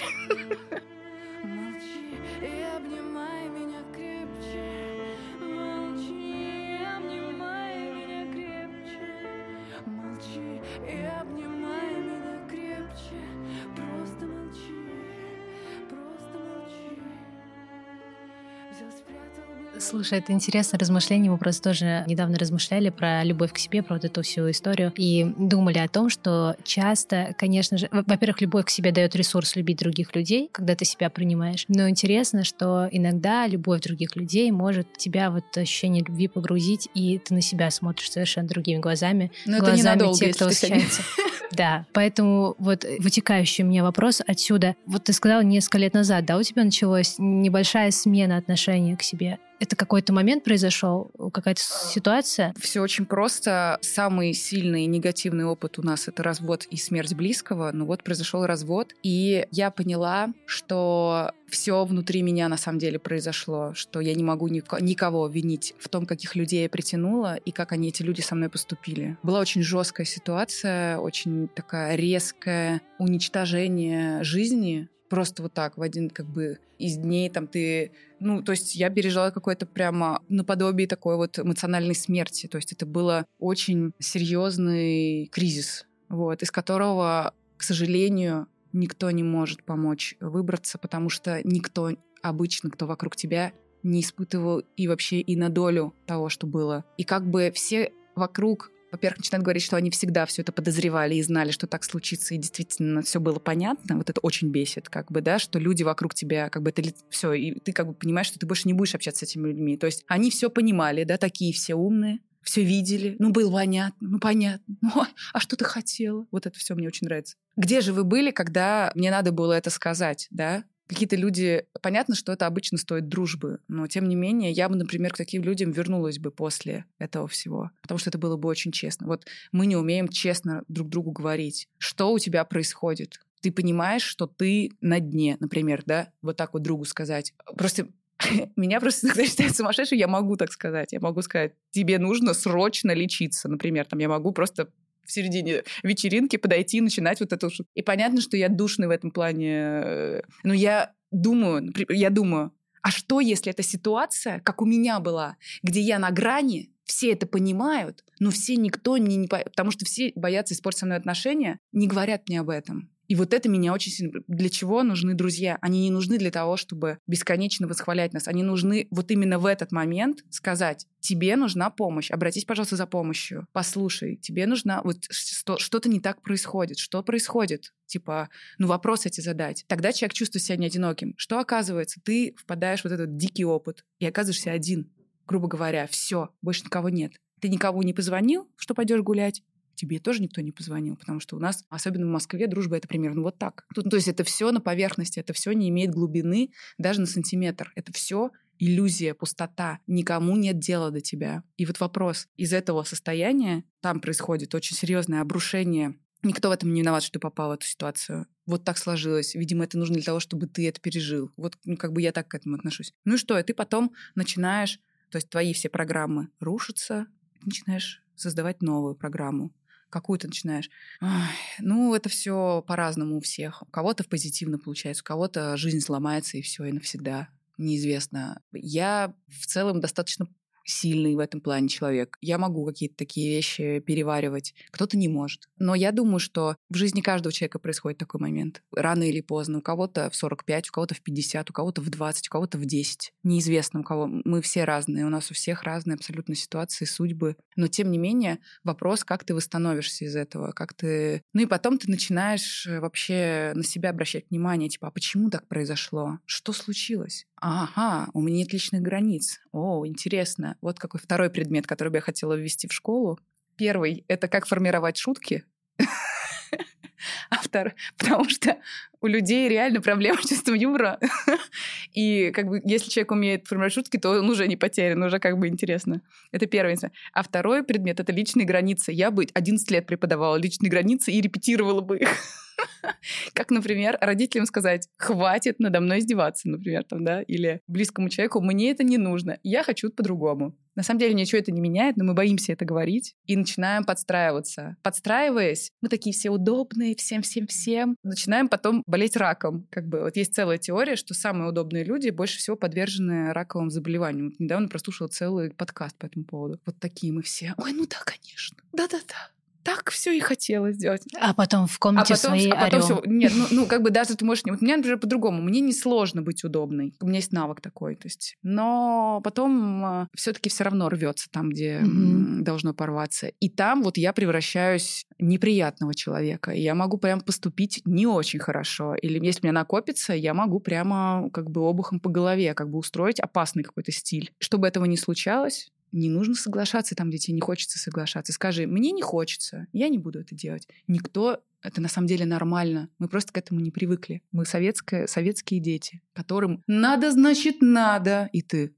A: Слушай, это интересное размышление. Мы просто тоже недавно размышляли про любовь к себе, про вот эту всю историю. И думали о том, что часто, конечно же, во-первых, любовь к себе дает ресурс любить других людей, когда ты себя принимаешь. Но интересно, что иногда любовь других людей может тебя вот ощущение любви погрузить, и ты на себя смотришь совершенно другими глазами.
C: Но
A: глазами
C: это ненадолго,
A: тех, кто восхищается. (laughs) Да, поэтому вот вытекающий у меня вопрос отсюда. Вот ты сказала несколько лет назад, да, у тебя началась небольшая смена отношения к себе. Это какой-то момент произошел, какая-то ситуация?
C: Все очень просто. Самый сильный негативный опыт у нас это развод и смерть близкого. Ну вот произошел развод, и я поняла, что все внутри меня на самом деле произошло, что я не могу никого винить в том, каких людей я притянула и как они, эти люди, со мной поступили. Была очень жесткая ситуация, очень такая резкое уничтожение жизни, просто вот так в один как бы из дней там ты... Ну, то есть я пережила какое-то прямо наподобие такой вот эмоциональной смерти. То есть это было очень серьезный кризис, вот, из которого, к сожалению, никто не может помочь выбраться, потому что никто обычно, кто вокруг тебя, не испытывал и вообще и на долю того, что было. И как бы все вокруг во-первых, начинают говорить, что они всегда все это подозревали и знали, что так случится, и действительно все было понятно. Вот это очень бесит, как бы, да, что люди вокруг тебя, как бы, это все, и ты как бы понимаешь, что ты больше не будешь общаться с этими людьми. То есть они все понимали, да, такие все умные, все видели, ну, было понятно, ну, понятно, ну, а, а что ты хотела? Вот это все мне очень нравится. Где же вы были, когда мне надо было это сказать, да? Какие-то люди... Понятно, что это обычно стоит дружбы, но тем не менее я бы, например, к таким людям вернулась бы после этого всего, потому что это было бы очень честно. Вот мы не умеем честно друг другу говорить, что у тебя происходит. Ты понимаешь, что ты на дне, например, да, вот так вот другу сказать. Просто (laughs) меня просто иногда считают сумасшедшей, я могу так сказать. Я могу сказать, тебе нужно срочно лечиться, например. Там я могу просто в середине вечеринки подойти и начинать вот это. И понятно, что я душный в этом плане. Э, но я думаю, я думаю, а что, если эта ситуация, как у меня была, где я на грани, все это понимают, но все никто не, не... Потому что все боятся испортить со мной отношения, не говорят мне об этом. И вот это меня очень сильно... Для чего нужны друзья? Они не нужны для того, чтобы бесконечно восхвалять нас. Они нужны вот именно в этот момент сказать, тебе нужна помощь, обратись, пожалуйста, за помощью. Послушай, тебе нужна... Вот что, что-то не так происходит. Что происходит? Типа, ну, вопрос эти задать. Тогда человек чувствует себя не одиноким. Что оказывается? Ты впадаешь в вот этот дикий опыт и оказываешься один. Грубо говоря, все, больше никого нет. Ты никого не позвонил, что пойдешь гулять, тебе тоже никто не позвонил, потому что у нас, особенно в Москве, дружба это примерно вот так. Тут, то есть это все на поверхности, это все не имеет глубины даже на сантиметр. Это все иллюзия, пустота. Никому нет дела до тебя. И вот вопрос. Из этого состояния там происходит очень серьезное обрушение Никто в этом не виноват, что ты попал в эту ситуацию. Вот так сложилось. Видимо, это нужно для того, чтобы ты это пережил. Вот ну, как бы я так к этому отношусь. Ну и что? И ты потом начинаешь, то есть твои все программы рушатся, начинаешь создавать новую программу. Какую ты начинаешь? Ой, ну, это все по-разному у всех. У кого-то позитивно получается, у кого-то жизнь сломается и все, и навсегда неизвестно. Я в целом достаточно сильный в этом плане человек. Я могу какие-то такие вещи переваривать, кто-то не может. Но я думаю, что в жизни каждого человека происходит такой момент. Рано или поздно. У кого-то в 45, у кого-то в 50, у кого-то в 20, у кого-то в 10. Неизвестно у кого. Мы все разные. У нас у всех разные абсолютно ситуации, судьбы. Но тем не менее, вопрос, как ты восстановишься из этого, как ты... Ну и потом ты начинаешь э, вообще на себя обращать внимание, типа, а почему так произошло? Что случилось? Ага, у меня нет личных границ. О, интересно. Вот какой второй предмет, который бы я хотела ввести в школу. Первый — это как формировать шутки. (laughs) А второй, потому что у людей реально проблема с чувством юмора. (laughs) И как бы если человек умеет формировать шутки, то он уже не потерян, уже как бы интересно. Это первый. А второй предмет — это личные границы. Я бы 11 лет преподавала личные границы и репетировала бы их. (laughs) (laughs) Как, например, родителям сказать, хватит надо мной издеваться, например, там, да, или близкому человеку, мне это не нужно, я хочу по-другому. На самом деле ничего это не меняет, но мы боимся это говорить и начинаем подстраиваться. Подстраиваясь, мы такие все удобные, всем-всем-всем, начинаем потом болеть раком. Как бы вот есть целая теория, что самые удобные люди больше всего подвержены раковым заболеваниям. Вот недавно прослушала целый подкаст по этому поводу. Вот такие мы все. Ой, ну да, конечно. Да-да-да так все и хотела сделать.
A: А потом в комнате а потом, своей а потом все,
C: Нет, ну, ну, как бы даже ты можешь... Вот у меня, например, по-другому. Мне не сложно быть удобной. У меня есть навык такой. То есть, но потом э, все-таки все равно рвется там, где mm-hmm. должно порваться. И там вот я превращаюсь в неприятного человека. И я могу прям поступить не очень хорошо. Или если мне накопится, я могу прямо как бы обухом по голове как бы устроить опасный какой-то стиль. Чтобы этого не случалось, не нужно соглашаться там, где тебе не хочется соглашаться. Скажи, мне не хочется, я не буду это делать. Никто это на самом деле нормально. Мы просто к этому не привыкли. Мы советская, советские дети, которым надо, значит, надо. И ты...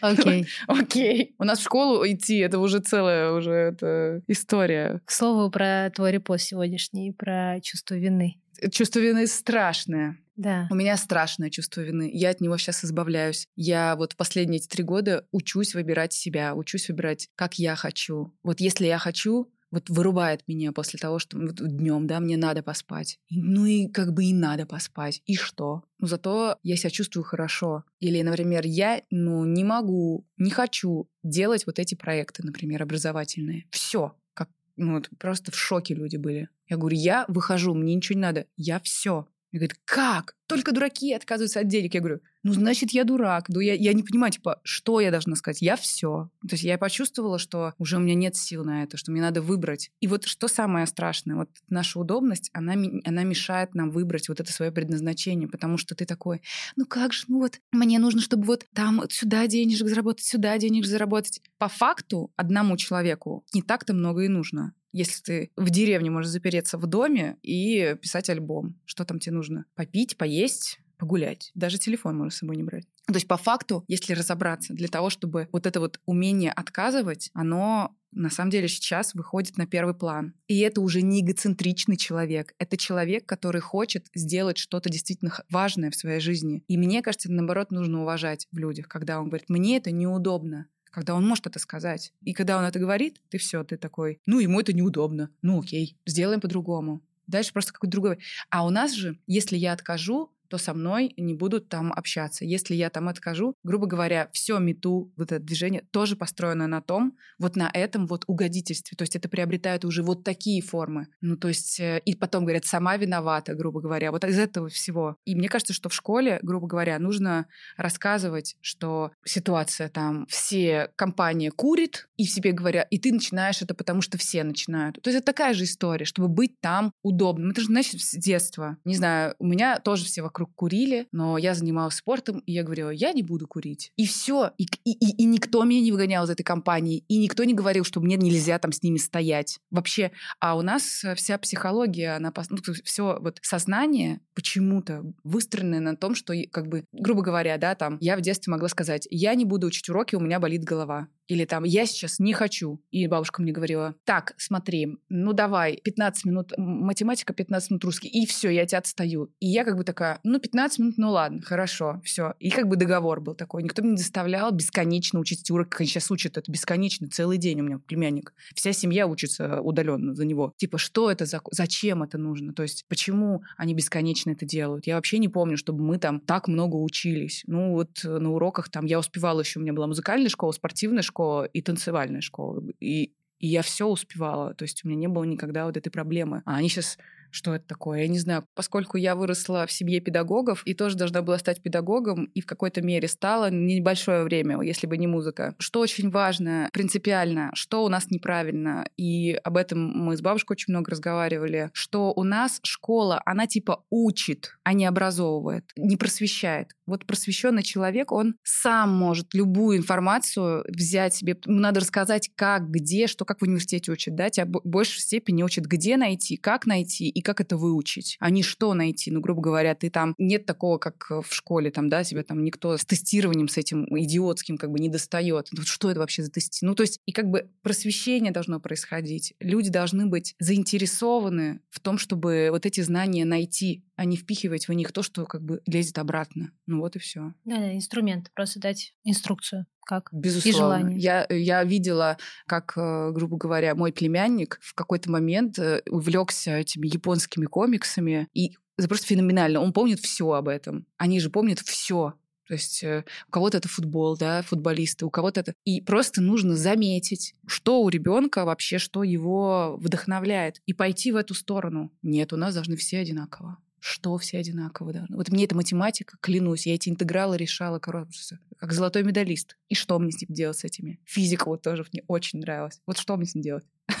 A: Окей. (laughs)
C: Окей. У нас в школу идти, это уже целая уже это история.
A: К слову про твой репост сегодняшний, про чувство вины.
C: Чувство вины страшное.
A: Да.
C: У меня страшное чувство вины. Я от него сейчас избавляюсь. Я вот последние эти три года учусь выбирать себя, учусь выбирать, как я хочу. Вот если я хочу, вот вырубает меня после того, что вот днем, да, мне надо поспать. Ну и как бы и надо поспать. И что? Ну зато я себя чувствую хорошо. Или, например, я, ну, не могу, не хочу делать вот эти проекты, например, образовательные. Все. Как, ну, вот просто в шоке люди были. Я говорю, я выхожу, мне ничего не надо. Я все. И говорит, как? Только дураки отказываются от денег. Я говорю, ну, значит, я дурак. Ну, я, я не понимаю, типа, что я должна сказать? Я все. То есть я почувствовала, что уже у меня нет сил на это, что мне надо выбрать. И вот что самое страшное, вот наша удобность, она, она мешает нам выбрать вот это свое предназначение, потому что ты такой, ну как же, ну вот, мне нужно, чтобы вот там вот сюда денежек заработать, сюда денег заработать. По факту одному человеку не так-то много и нужно если ты в деревне можешь запереться в доме и писать альбом. Что там тебе нужно? Попить, поесть, погулять. Даже телефон можно с собой не брать. То есть по факту, если разобраться, для того, чтобы вот это вот умение отказывать, оно на самом деле сейчас выходит на первый план. И это уже не эгоцентричный человек. Это человек, который хочет сделать что-то действительно важное в своей жизни. И мне кажется, наоборот, нужно уважать в людях, когда он говорит, мне это неудобно когда он может это сказать. И когда он это говорит, ты все, ты такой, ну, ему это неудобно. Ну, окей, сделаем по-другому. Дальше просто какой-то другой. А у нас же, если я откажу, то со мной не будут там общаться. Если я там откажу, грубо говоря, все мету, вот это движение тоже построено на том, вот на этом вот угодительстве. То есть это приобретает уже вот такие формы. Ну, то есть, э, и потом говорят, сама виновата, грубо говоря, вот из этого всего. И мне кажется, что в школе, грубо говоря, нужно рассказывать, что ситуация там, все компания курит, и себе говорят, и ты начинаешь это, потому что все начинают. То есть это такая же история, чтобы быть там удобным. Это же, значит, с детства. Не знаю, у меня тоже все вокруг вокруг курили, но я занималась спортом, и я говорила, я не буду курить. И все. И, и, и, никто меня не выгонял из этой компании, и никто не говорил, что мне нельзя там с ними стоять. Вообще, а у нас вся психология, она, ну, все вот сознание почему-то выстроено на том, что, как бы, грубо говоря, да, там, я в детстве могла сказать, я не буду учить уроки, у меня болит голова. Или там, я сейчас не хочу. И бабушка мне говорила, так, смотри, ну давай, 15 минут математика, 15 минут русский, и все, я тебя отстаю. И я как бы такая, ну 15 минут, ну ладно, хорошо, все. И как бы договор был такой. Никто меня не заставлял бесконечно учить эти уроки, как они сейчас учат, это бесконечно, целый день у меня племянник. Вся семья учится удаленно за него. Типа, что это за... Зачем это нужно? То есть, почему они бесконечно это делают? Я вообще не помню, чтобы мы там так много учились. Ну вот э, на уроках там я успевала еще, у меня была музыкальная школа, спортивная школа и танцевальная школа. И и я все успевала. То есть у меня не было никогда вот этой проблемы. А они сейчас что это такое. Я не знаю, поскольку я выросла в семье педагогов и тоже должна была стать педагогом, и в какой-то мере стала небольшое время, если бы не музыка. Что очень важно, принципиально, что у нас неправильно, и об этом мы с бабушкой очень много разговаривали, что у нас школа, она типа учит, а не образовывает, не просвещает. Вот просвещенный человек, он сам может любую информацию взять себе. Надо рассказать, как, где, что, как в университете учат, да, тебя в большей степени учат, где найти, как найти и как это выучить, а не что найти. Ну, грубо говоря, ты там нет такого, как в школе, там, да, тебя там никто с тестированием с этим идиотским как бы не достает. Ну, что это вообще за тестирование? Ну, то есть, и как бы просвещение должно происходить. Люди должны быть заинтересованы в том, чтобы вот эти знания найти, а не впихивать в них то, что как бы лезет обратно. Ну вот и все.
A: Да, да, инструмент. Просто дать инструкцию как
C: Безусловно.
A: и желание.
C: Я, я видела, как, э, грубо говоря, мой племянник в какой-то момент э, увлекся этими японскими комиксами, и это просто феноменально. Он помнит все об этом. Они же помнят все. То есть э, у кого-то это футбол, да, футболисты, у кого-то это... И просто нужно заметить, что у ребенка вообще, что его вдохновляет, и пойти в эту сторону. Нет, у нас должны все одинаково что все одинаково должны. Вот мне эта математика, клянусь, я эти интегралы решала, короче, как золотой медалист. И что мне с ним делать с этими? Физика вот тоже мне очень нравилась. Вот что мне с ним делать? (laughs)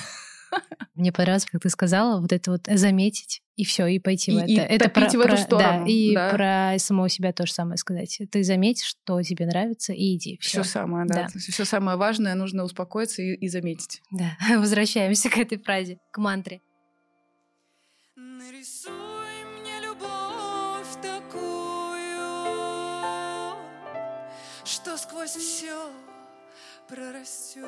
A: Мне понравилось, как ты сказала, вот это вот заметить и все, и пойти
C: и,
A: в это.
C: И
A: это
C: про, в эту
A: про,
C: сторону.
A: Да, и
C: да.
A: про самого себя то же самое сказать. Ты заметишь, что тебе нравится, и иди.
C: Все, все самое, да. да. Все самое важное нужно успокоиться и, и заметить.
A: Да, (laughs) возвращаемся к этой фразе, к мантре.
B: Сквозь все прорастет.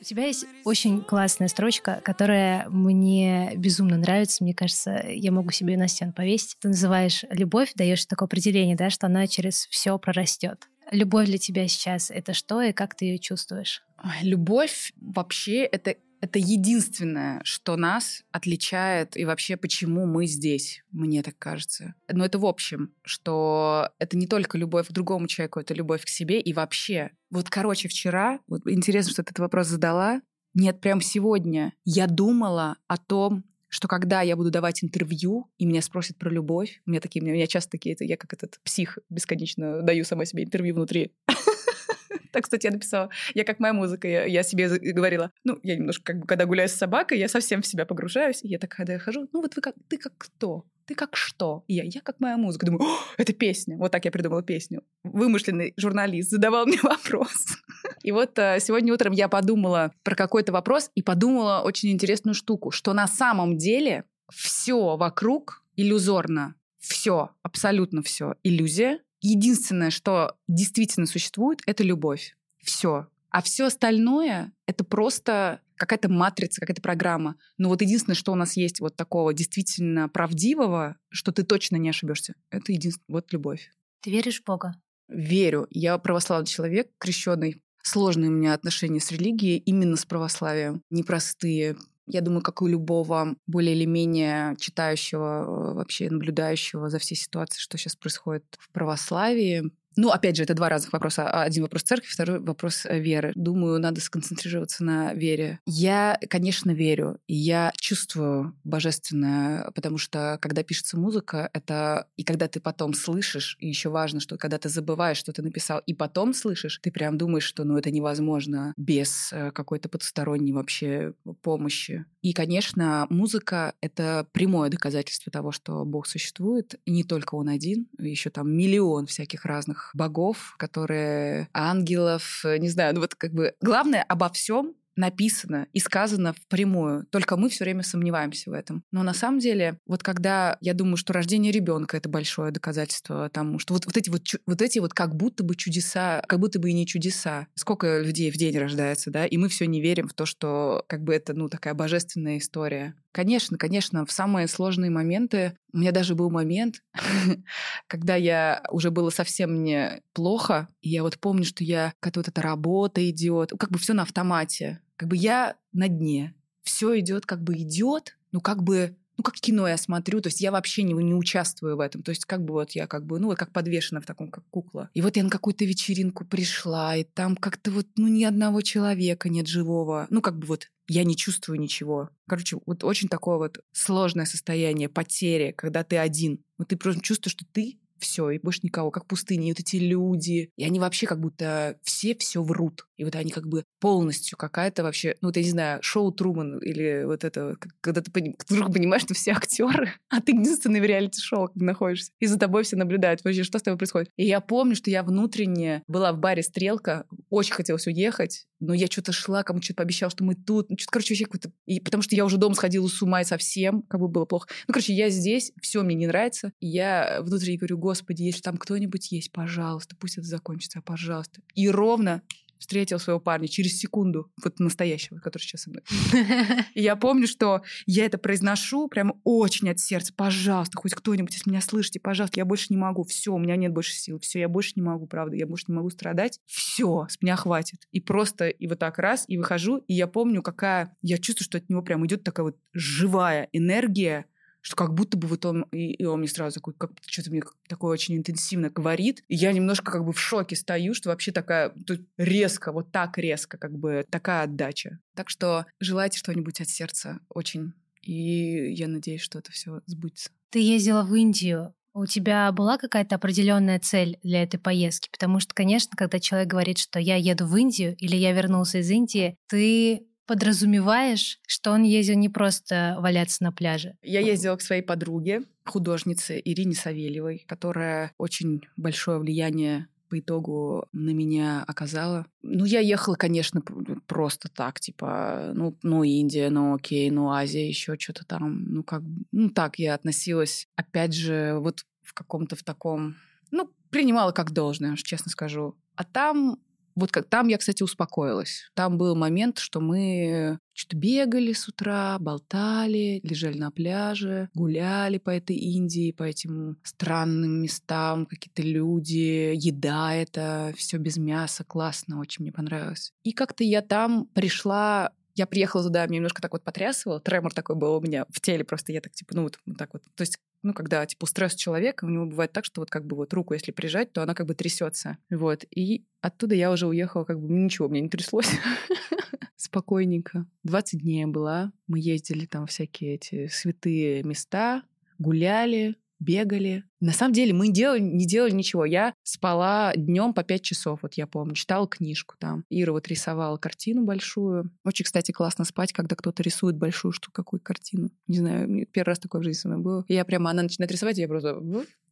A: У тебя есть очень классная строчка, которая мне безумно нравится. Мне кажется, я могу себе на стену повесить. Ты называешь любовь, даешь такое определение, да, что она через все прорастет. Любовь для тебя сейчас это что и как ты ее чувствуешь?
C: Любовь вообще это это единственное, что нас отличает и вообще почему мы здесь, мне так кажется. Но это в общем, что это не только любовь к другому человеку, это любовь к себе и вообще. Вот, короче, вчера, вот интересно, что ты этот вопрос задала, нет, прям сегодня я думала о том, что когда я буду давать интервью, и меня спросят про любовь, у меня такие, у меня часто такие, это я как этот псих бесконечно даю сама себе интервью внутри. (laughs) (laughs) Так, кстати, я написала, я как моя музыка, я, я себе говорила, ну, я немножко, как бы, когда гуляю с собакой, я совсем в себя погружаюсь, и я так, когда я хожу, ну, вот вы как, ты как кто? Ты как что? И я, я как моя музыка. Думаю, это песня. Вот так я придумала песню. Вымышленный журналист задавал мне (laughs) вопрос. И вот э, сегодня утром я подумала про какой-то вопрос и подумала очень интересную штуку, что на самом деле все вокруг иллюзорно. Все, абсолютно все иллюзия, Единственное, что действительно существует, это любовь. Все. А все остальное это просто какая-то матрица, какая-то программа. Но вот единственное, что у нас есть вот такого действительно правдивого, что ты точно не ошибешься, это единственное, вот любовь.
A: Ты веришь в Бога?
C: Верю. Я православный человек, крещенный. Сложные у меня отношения с религией, именно с православием. Непростые. Я думаю, как у любого более или менее читающего, э, вообще наблюдающего за всей ситуацией, что сейчас происходит в православии, ну, опять же, это два разных вопроса. А, один вопрос церкви, второй вопрос э, веры. Думаю, надо сконцентрироваться на вере. Я, конечно, верю. И я чувствую божественное, потому что когда пишется музыка, это... И когда ты потом слышишь, и еще важно, что когда ты забываешь, что ты написал, и потом слышишь, ты прям думаешь, что ну, это невозможно без э, какой-то потусторонней вообще помощи. И, конечно, музыка — это прямое доказательство того, что Бог существует. И не только Он один, еще там миллион всяких разных богов, которые ангелов, не знаю, ну вот как бы главное обо всем написано и сказано впрямую. Только мы все время сомневаемся в этом. Но на самом деле, вот когда я думаю, что рождение ребенка это большое доказательство тому, что вот, вот эти вот, вот эти вот как будто бы чудеса, как будто бы и не чудеса. Сколько людей в день рождается, да, и мы все не верим в то, что как бы это, ну, такая божественная история. Конечно, конечно, в самые сложные моменты у меня даже был момент, (laughs) когда я уже было совсем мне плохо, и я вот помню, что я какая-то вот эта работа идет, как бы все на автомате, как бы я на дне, все идет, как бы идет, ну как бы ну, как кино я смотрю, то есть я вообще не, не участвую в этом. То есть как бы вот я как бы, ну, как подвешена в таком, как кукла. И вот я на какую-то вечеринку пришла, и там как-то вот, ну, ни одного человека нет живого. Ну, как бы вот я не чувствую ничего. Короче, вот очень такое вот сложное состояние потери, когда ты один. Вот ты просто чувствуешь, что ты все, и больше никого, как пустыни. И вот эти люди, и они вообще как будто все все врут. И вот они как бы полностью какая-то вообще, ну вот я не знаю, шоу Труман или вот это, когда ты вдруг понимаешь, что все (laughs) актеры, а ты единственный в реалити-шоу находишься. И за тобой все наблюдают. Вообще, что с тобой происходит? И я помню, что я внутренне была в баре «Стрелка», очень хотелось уехать, но я что-то шла, кому что-то пообещала, что мы тут. Ну, что-то, короче, вообще какой-то... И потому что я уже дома сходила с ума и совсем, как бы было плохо. Ну, короче, я здесь, все мне не нравится. И я внутренне говорю, господи, если там кто-нибудь есть, пожалуйста, пусть это закончится, пожалуйста. И ровно встретил своего парня через секунду, вот настоящего, который сейчас со мной. (laughs) И я помню, что я это произношу прямо очень от сердца. Пожалуйста, хоть кто-нибудь из меня слышите, пожалуйста, я больше не могу. Все, у меня нет больше сил. Все, я больше не могу, правда, я больше не могу страдать. Все, с меня хватит. И просто, и вот так раз, и выхожу, и я помню, какая... Я чувствую, что от него прям идет такая вот живая энергия, что как будто бы вот он, и, и он мне сразу такой, как что-то мне такое очень интенсивно говорит, и я немножко как бы в шоке стою, что вообще такая, тут резко, вот так резко, как бы такая отдача. Так что желайте что-нибудь от сердца очень, и я надеюсь, что это все сбудется.
A: Ты ездила в Индию, у тебя была какая-то определенная цель для этой поездки? Потому что, конечно, когда человек говорит, что я еду в Индию или я вернулся из Индии, ты подразумеваешь, что он ездил не просто валяться на пляже?
C: Я ездила к своей подруге, художнице Ирине Савельевой, которая очень большое влияние по итогу на меня оказала. Ну, я ехала, конечно, просто так, типа, ну, ну, Индия, ну, окей, ну, Азия, еще что-то там. Ну, как, ну, так я относилась, опять же, вот в каком-то в таком, ну, принимала как должное, честно скажу. А там вот как там я, кстати, успокоилась. Там был момент, что мы что-то бегали с утра, болтали, лежали на пляже, гуляли по этой Индии, по этим странным местам, какие-то люди, еда это, все без мяса, классно, очень мне понравилось. И как-то я там пришла я приехала туда, меня немножко так вот потрясывало, тремор такой был у меня в теле, просто я так, типа, ну вот, вот так вот. То есть, ну, когда, типа, стресс человека, у него бывает так, что вот как бы вот руку, если прижать, то она как бы трясется. Вот. И оттуда я уже уехала, как бы ничего, мне не тряслось. (laughs) Спокойненько. 20 дней была. Мы ездили там всякие эти святые места, гуляли, бегали. На самом деле мы делали, не делали ничего. Я спала днем по пять часов, вот я помню, читала книжку там. Ира вот рисовала картину большую. Очень, кстати, классно спать, когда кто-то рисует большую штуку, какую картину. Не знаю, первый раз такое в жизни со мной было. Я прямо, она начинает рисовать, и я просто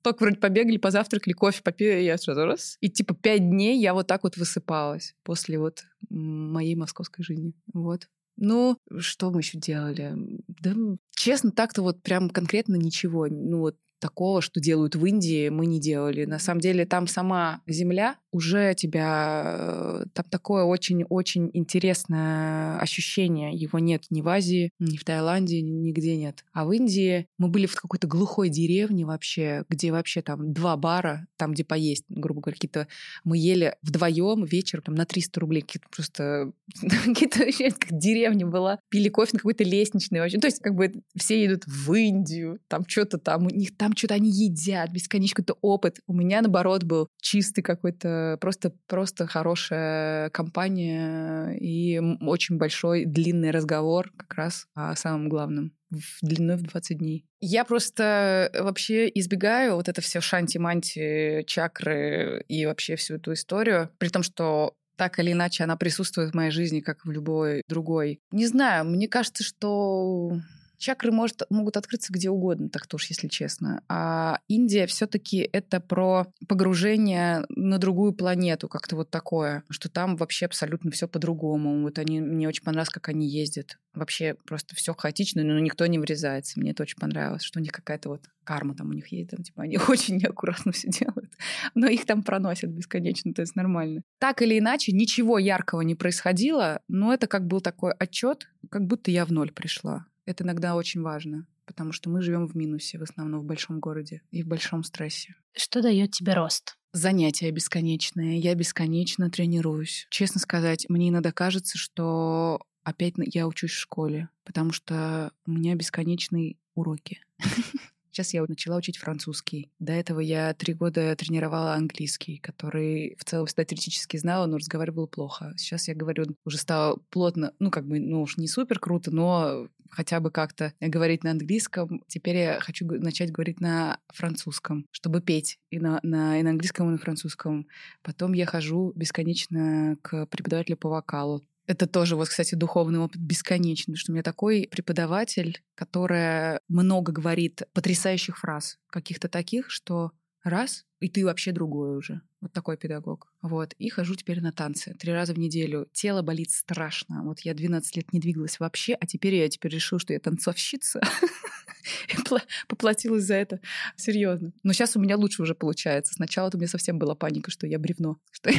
C: только вроде побегали, позавтракали, кофе попили, я сразу раз. И типа пять дней я вот так вот высыпалась после вот моей московской жизни. Вот. Ну, что мы еще делали? Да, честно, так-то вот прям конкретно ничего. Ну, вот такого, что делают в Индии, мы не делали. На самом деле там сама земля уже тебя... Э, там такое очень-очень интересное ощущение. Его нет ни в Азии, ни в Таиланде, нигде нет. А в Индии мы были в какой-то глухой деревне вообще, где вообще там два бара, там, где поесть, грубо говоря, какие-то... Мы ели вдвоем вечер там на 300 рублей, какие-то просто... (laughs) Какие-то как деревня была. Пили кофе на какой-то лестничной вообще. То есть как бы все едут в Индию, там что-то там, у них там что-то они едят, бесконечный какой-то опыт. У меня, наоборот, был чистый какой-то, просто, просто хорошая компания и очень большой длинный разговор как раз о самом главном в длиной в 20 дней. Я просто вообще избегаю вот это все шанти-манти, чакры и вообще всю эту историю, при том, что Так или иначе, она присутствует в моей жизни, как в любой другой. Не знаю, мне кажется, что Чакры может, могут открыться где угодно, так тоже, если честно. А Индия все-таки это про погружение на другую планету, как-то вот такое, что там вообще абсолютно все по-другому. Вот они, мне очень понравилось, как они ездят. Вообще просто все хаотично, но никто не врезается. Мне это очень понравилось, что у них какая-то вот карма там у них есть, там, типа, они (laughs) очень неаккуратно все делают. Но их там проносят бесконечно, то есть нормально. Так или иначе, ничего яркого не происходило, но это как был такой отчет, как будто я в ноль пришла. Это иногда очень важно, потому что мы живем в минусе в основном в большом городе и в большом стрессе.
A: Что дает тебе рост?
C: Занятия бесконечные. Я бесконечно тренируюсь. Честно сказать, мне иногда кажется, что опять я учусь в школе, потому что у меня бесконечные уроки. (laughs) Сейчас я начала учить французский. До этого я три года тренировала английский, который в целом всегда теоретически знала, но разговаривала плохо. Сейчас я говорю, уже стала плотно, ну, как бы, ну уж не супер круто, но хотя бы как-то говорить на английском. Теперь я хочу начать говорить на французском, чтобы петь и на, на, и на английском, и на французском. Потом я хожу бесконечно к преподавателю по вокалу. Это тоже, вот, кстати, духовный опыт бесконечный, что у меня такой преподаватель, которая много говорит потрясающих фраз, каких-то таких, что раз, и ты вообще другой уже. Вот такой педагог. Вот. И хожу теперь на танцы. Три раза в неделю. Тело болит страшно. Вот я 12 лет не двигалась вообще, а теперь я теперь решила, что я танцовщица. (laughs) Поплатилась за это. Серьезно. Но сейчас у меня лучше уже получается. Сначала у меня совсем была паника, что я бревно. (laughs) Что,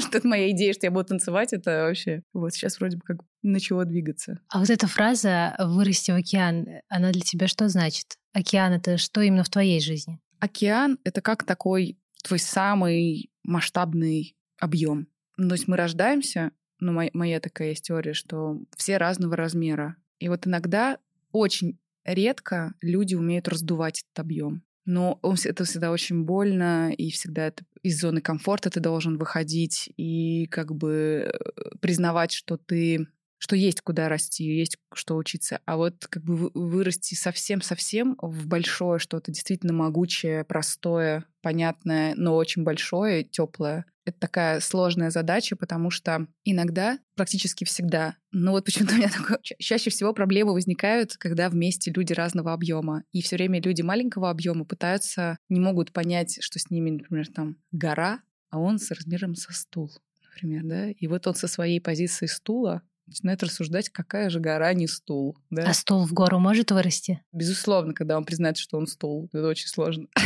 C: что это моя идея, что я буду танцевать, это вообще... Вот сейчас вроде бы как начало двигаться.
A: А вот эта фраза «вырасти в океан», она для тебя что значит? Океан — это что именно в твоей жизни?
C: Океан — это как такой твой самый масштабный объем. То есть мы рождаемся, ну, моя, моя такая есть теория, что все разного размера. И вот иногда очень редко люди умеют раздувать этот объем. Но это всегда очень больно, и всегда это из зоны комфорта ты должен выходить и как бы э, признавать, что ты что есть куда расти, есть что учиться. А вот как бы вырасти совсем-совсем в большое что-то, действительно могучее, простое, понятное, но очень большое, теплое. Это такая сложная задача, потому что иногда, практически всегда, ну вот почему-то у меня такое... Чаще всего проблемы возникают, когда вместе люди разного объема. И все время люди маленького объема пытаются, не могут понять, что с ними, например, там гора, а он с размером со стул например, да, и вот он со своей позиции стула начинает рассуждать, какая же гора не стул. Да?
A: А стул в гору может вырасти?
C: Безусловно, когда он признает, что он стул. Это очень сложно. (laughs)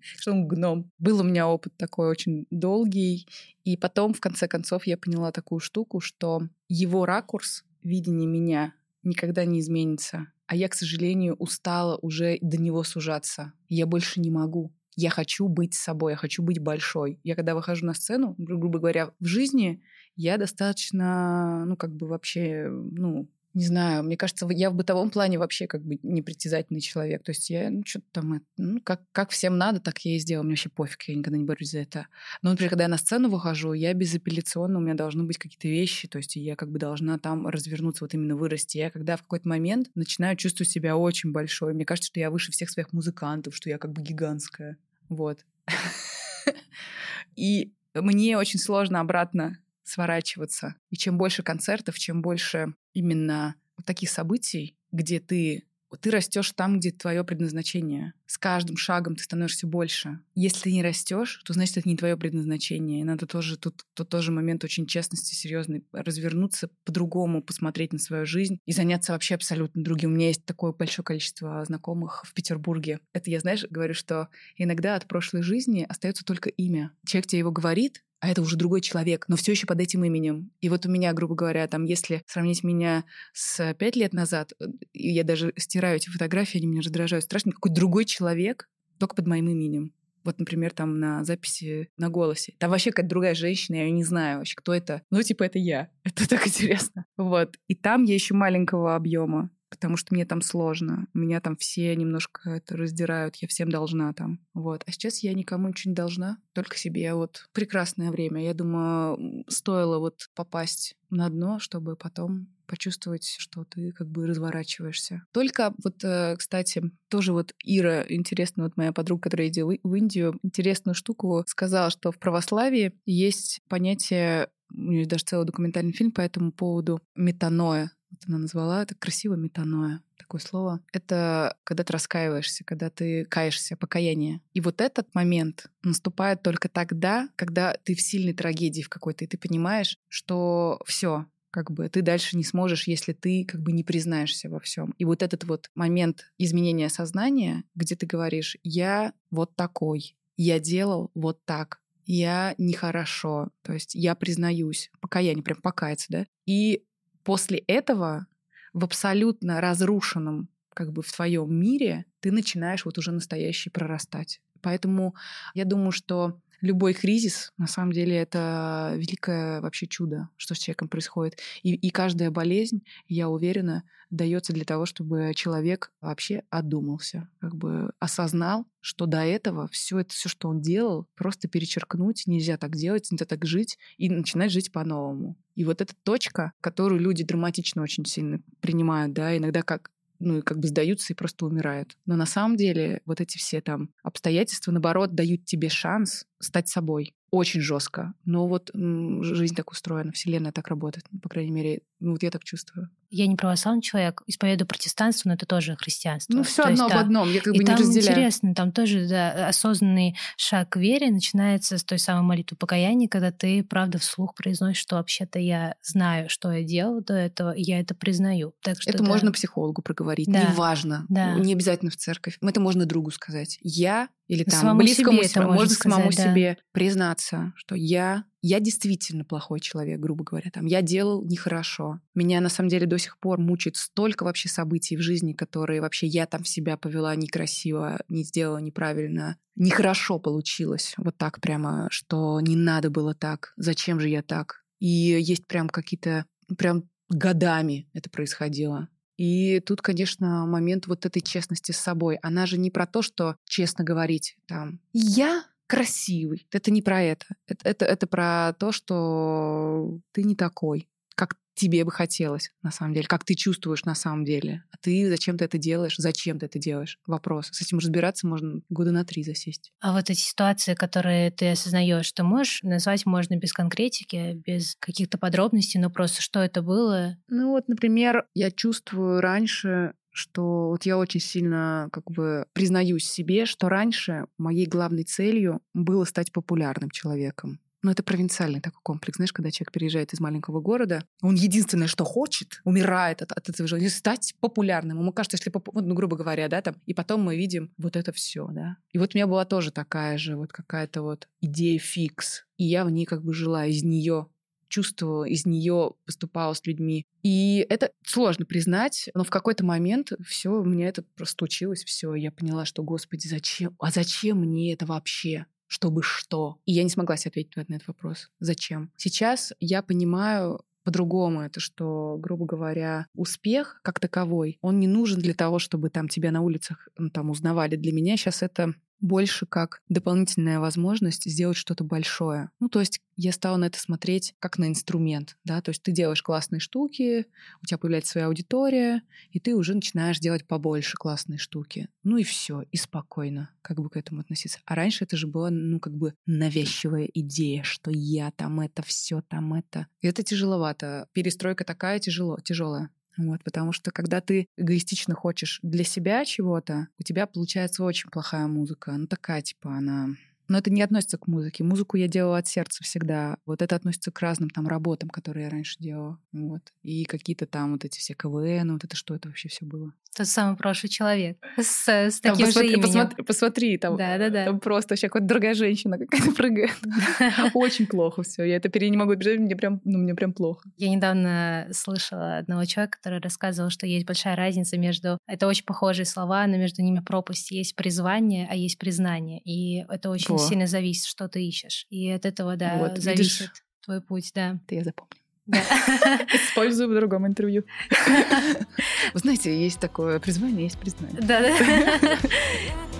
C: Что он гном. Был у меня опыт такой очень долгий. И потом, в конце концов, я поняла такую штуку, что его ракурс видения меня никогда не изменится. А я, к сожалению, устала уже до него сужаться. Я больше не могу я хочу быть собой, я хочу быть большой. Я когда выхожу на сцену, грубо говоря, в жизни, я достаточно, ну, как бы вообще, ну, не знаю, мне кажется, я в бытовом плане вообще как бы непритязательный человек. То есть я, ну, что-то там, ну, как, как всем надо, так я и сделала. Мне вообще пофиг, я никогда не борюсь за это. Но, например, когда я на сцену выхожу, я безапелляционно, у меня должны быть какие-то вещи, то есть я как бы должна там развернуться, вот именно вырасти. Я когда в какой-то момент начинаю чувствовать себя очень большой, мне кажется, что я выше всех своих музыкантов, что я как бы гигантская. Вот. (laughs) И мне очень сложно обратно сворачиваться. И чем больше концертов, чем больше именно таких событий, где ты ты растешь там, где твое предназначение. С каждым шагом ты становишься больше. Если ты не растешь, то значит это не твое предназначение. И надо тоже тут, тут тоже момент очень честности, серьезный, развернуться по-другому, посмотреть на свою жизнь и заняться вообще абсолютно другим. У меня есть такое большое количество знакомых в Петербурге. Это я, знаешь, говорю, что иногда от прошлой жизни остается только имя. Человек тебе его говорит, а это уже другой человек, но все еще под этим именем. И вот у меня, грубо говоря, там, если сравнить меня с пять лет назад, э, я даже стираю эти фотографии, они меня раздражают страшно, какой другой человек, только под моим именем. Вот, например, там на записи на голосе. Там вообще какая-то другая женщина, я ее не знаю вообще, кто это. Ну, типа, это я. (laughs) Это так интересно. Вот. И там я еще маленького объема потому что мне там сложно. Меня там все немножко это раздирают, я всем должна там. Вот. А сейчас я никому ничего не должна, только себе. Вот прекрасное время. Я думаю, стоило вот попасть на дно, чтобы потом почувствовать, что ты как бы разворачиваешься. Только вот, э, кстати, тоже вот Ира, интересно, вот моя подруга, которая ездила в Индию, интересную штуку сказала, что в православии есть понятие у нее даже целый документальный фильм по этому поводу метаноя. Вот она назвала это красиво метаноя. Такое слово. Это когда ты раскаиваешься, когда ты каешься, покаяние. И вот этот момент наступает только тогда, когда ты в сильной трагедии в какой-то, и ты понимаешь, что все, как бы ты дальше не сможешь, если ты как бы не признаешься во всем. И вот этот вот момент изменения сознания, где ты говоришь, я вот такой, я делал вот так, я нехорошо, то есть я признаюсь, покаяние, прям покаяться, да. И после этого в абсолютно разрушенном как бы в твоем мире ты начинаешь вот уже настоящий прорастать. Поэтому я думаю, что любой кризис, на самом деле, это великое вообще чудо, что с человеком происходит. И, и каждая болезнь, я уверена, дается для того, чтобы человек вообще одумался, как бы осознал, что до этого все это, все, что он делал, просто перечеркнуть, нельзя так делать, нельзя так жить и начинать жить по-новому. И вот эта точка, которую люди драматично очень сильно принимают, да, иногда как ну и как бы сдаются и просто умирают. Но на самом деле вот эти все там обстоятельства, наоборот, дают тебе шанс стать собой. Очень жестко. Но вот жизнь так устроена, Вселенная так работает. По крайней мере, ну вот я так чувствую.
A: Я не православный человек, исповедую протестанство, но это тоже христианство.
C: Ну, все одно есть, об одном, я как
A: и
C: бы
A: там
C: не разделяю.
A: интересно, там тоже да, осознанный шаг к вере начинается с той самой молитвы покаяния, когда ты, правда, вслух произносишь, что вообще-то я знаю, что я делал до этого, и я это признаю. Так что,
C: это
A: да.
C: можно психологу проговорить,
A: Да.
C: неважно,
A: Да.
C: не обязательно в церковь. Это можно другу сказать. Я или там
A: Самому
C: близкому
A: себе можно
C: можно самому
A: сказать, да.
C: себе признаться, что я я действительно плохой человек, грубо говоря. Там, я делал нехорошо. Меня на самом деле до сих пор мучает столько вообще событий в жизни, которые вообще я там себя повела некрасиво, не сделала неправильно. Нехорошо получилось. Вот так прямо, что не надо было так. Зачем же я так? И есть прям какие-то, прям годами это происходило. И тут, конечно, момент вот этой честности с собой. Она же не про то, что честно говорить там «я красивый». Это не про это. Это, это, это про то, что ты не такой, как тебе бы хотелось, на самом деле, как ты чувствуешь на самом деле. А ты зачем ты это делаешь? Зачем ты это делаешь? Вопрос. С этим разбираться можно года на три засесть.
A: А вот эти ситуации, которые ты осознаешь, ты можешь назвать можно без конкретики, без каких-то подробностей, но просто что это было?
C: Ну вот, например, я чувствую раньше, что вот я очень сильно как бы признаюсь себе, что раньше моей главной целью было стать популярным человеком. Но это провинциальный такой комплекс, знаешь, когда человек переезжает из маленького города, он единственное, что хочет, умирает от, от этого желания, стать популярным. Ему кажется, если, попу- ну, грубо говоря, да, там, и потом мы видим вот это все, да. И вот у меня была тоже такая же вот какая-то вот идея фикс, и я в ней как бы жила, из нее чувствовала, из нее поступала с людьми. И это сложно признать, но в какой-то момент все, у меня это просто случилось, все, я поняла, что, господи, зачем, а зачем мне это вообще? Чтобы что? И я не смогла себе ответить на этот вопрос. Зачем? Сейчас я понимаю по-другому это, что, грубо говоря, успех как таковой, он не нужен для того, чтобы там тебя на улицах ну, там узнавали. Для меня сейчас это больше как дополнительная возможность сделать что-то большое. Ну, то есть я стала на это смотреть как на инструмент, да, то есть ты делаешь классные штуки, у тебя появляется своя аудитория, и ты уже начинаешь делать побольше классные штуки. Ну и все, и спокойно как бы к этому относиться. А раньше это же была, ну, как бы навязчивая идея, что я там это, все там это. И это тяжеловато. Перестройка такая тяжело, тяжелая. Вот, потому что когда ты эгоистично хочешь для себя чего-то, у тебя получается очень плохая музыка. Ну, такая, типа, она но это не относится к музыке. Музыку я делала от сердца всегда. Вот это относится к разным там работам, которые я раньше делала. Вот. И какие-то там вот эти все КВН, вот это что это вообще все было.
A: Тот самый прошлый человек (laughs) с, с
C: Там
A: таким же
C: посмотри,
A: именем.
C: посмотри, посмотри, там,
A: Да-да-да.
C: там просто вообще какая-то другая женщина какая-то прыгает. (laughs) Очень плохо все. Я это пере не могу пережить, мне прям, ну, мне прям плохо.
A: Я недавно слышала одного человека, который рассказывал, что есть большая разница между... Это очень похожие слова, но между ними пропасть. Есть призвание, а есть признание. И это очень
C: Во.
A: сильно зависит, что ты ищешь. И от этого, да,
C: Вот, видишь?
A: зависит твой путь, да.
C: Это я запомню.
A: Да. (laughs)
C: Использую в другом интервью. (laughs) Вы знаете, есть такое призвание, есть признание.
A: Да-да. (laughs)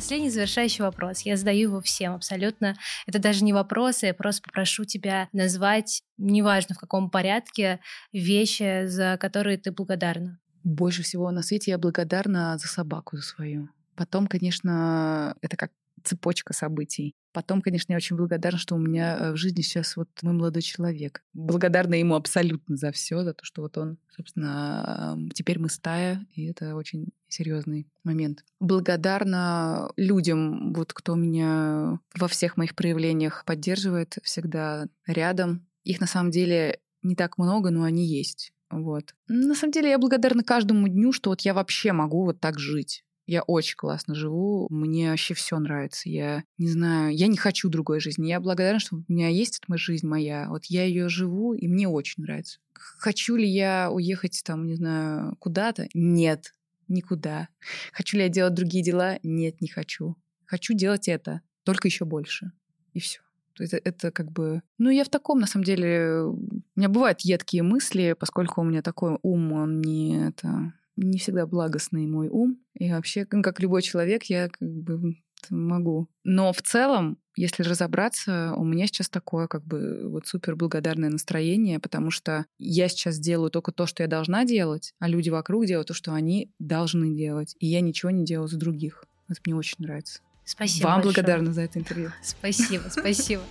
A: Последний завершающий вопрос. Я задаю его всем абсолютно. Это даже не вопрос, я просто попрошу тебя назвать, неважно в каком порядке, вещи, за которые ты благодарна.
C: Больше всего на свете я благодарна за собаку свою. Потом, конечно, это как цепочка событий. Потом, конечно, я очень благодарна, что у меня э, в жизни сейчас вот мой молодой человек. Благодарна ему абсолютно за все, за то, что вот он, собственно, теперь мы стая, и это очень серьезный момент. Благодарна людям, вот кто меня во всех моих проявлениях поддерживает, всегда рядом. Их на самом деле не так много, но они есть. Вот. На самом деле я благодарна каждому дню, что вот я вообще могу вот так жить. Я очень классно живу, мне вообще все нравится. Я не знаю, я не хочу другой жизни. Я благодарна, что у меня есть эта жизнь моя. Вот я ее живу, и мне очень нравится. Хочу ли я уехать там, не знаю, куда-то? Нет, никуда. Хочу ли я делать другие дела? Нет, не хочу. Хочу делать это, только еще больше. И все. Это, это как бы... Ну, я в таком, на самом деле... У меня бывают едкие мысли, поскольку у меня такой ум, он не это не всегда благостный мой ум. И вообще, ну, как любой человек, я как бы могу. Но в целом, если разобраться, у меня сейчас такое как бы вот супер благодарное настроение, потому что я сейчас делаю только то, что я должна делать, а люди вокруг делают то, что они должны делать. И я ничего не делаю за других. Это мне очень нравится.
A: Спасибо
C: Вам
A: большое.
C: благодарна за это интервью.
A: Спасибо, спасибо.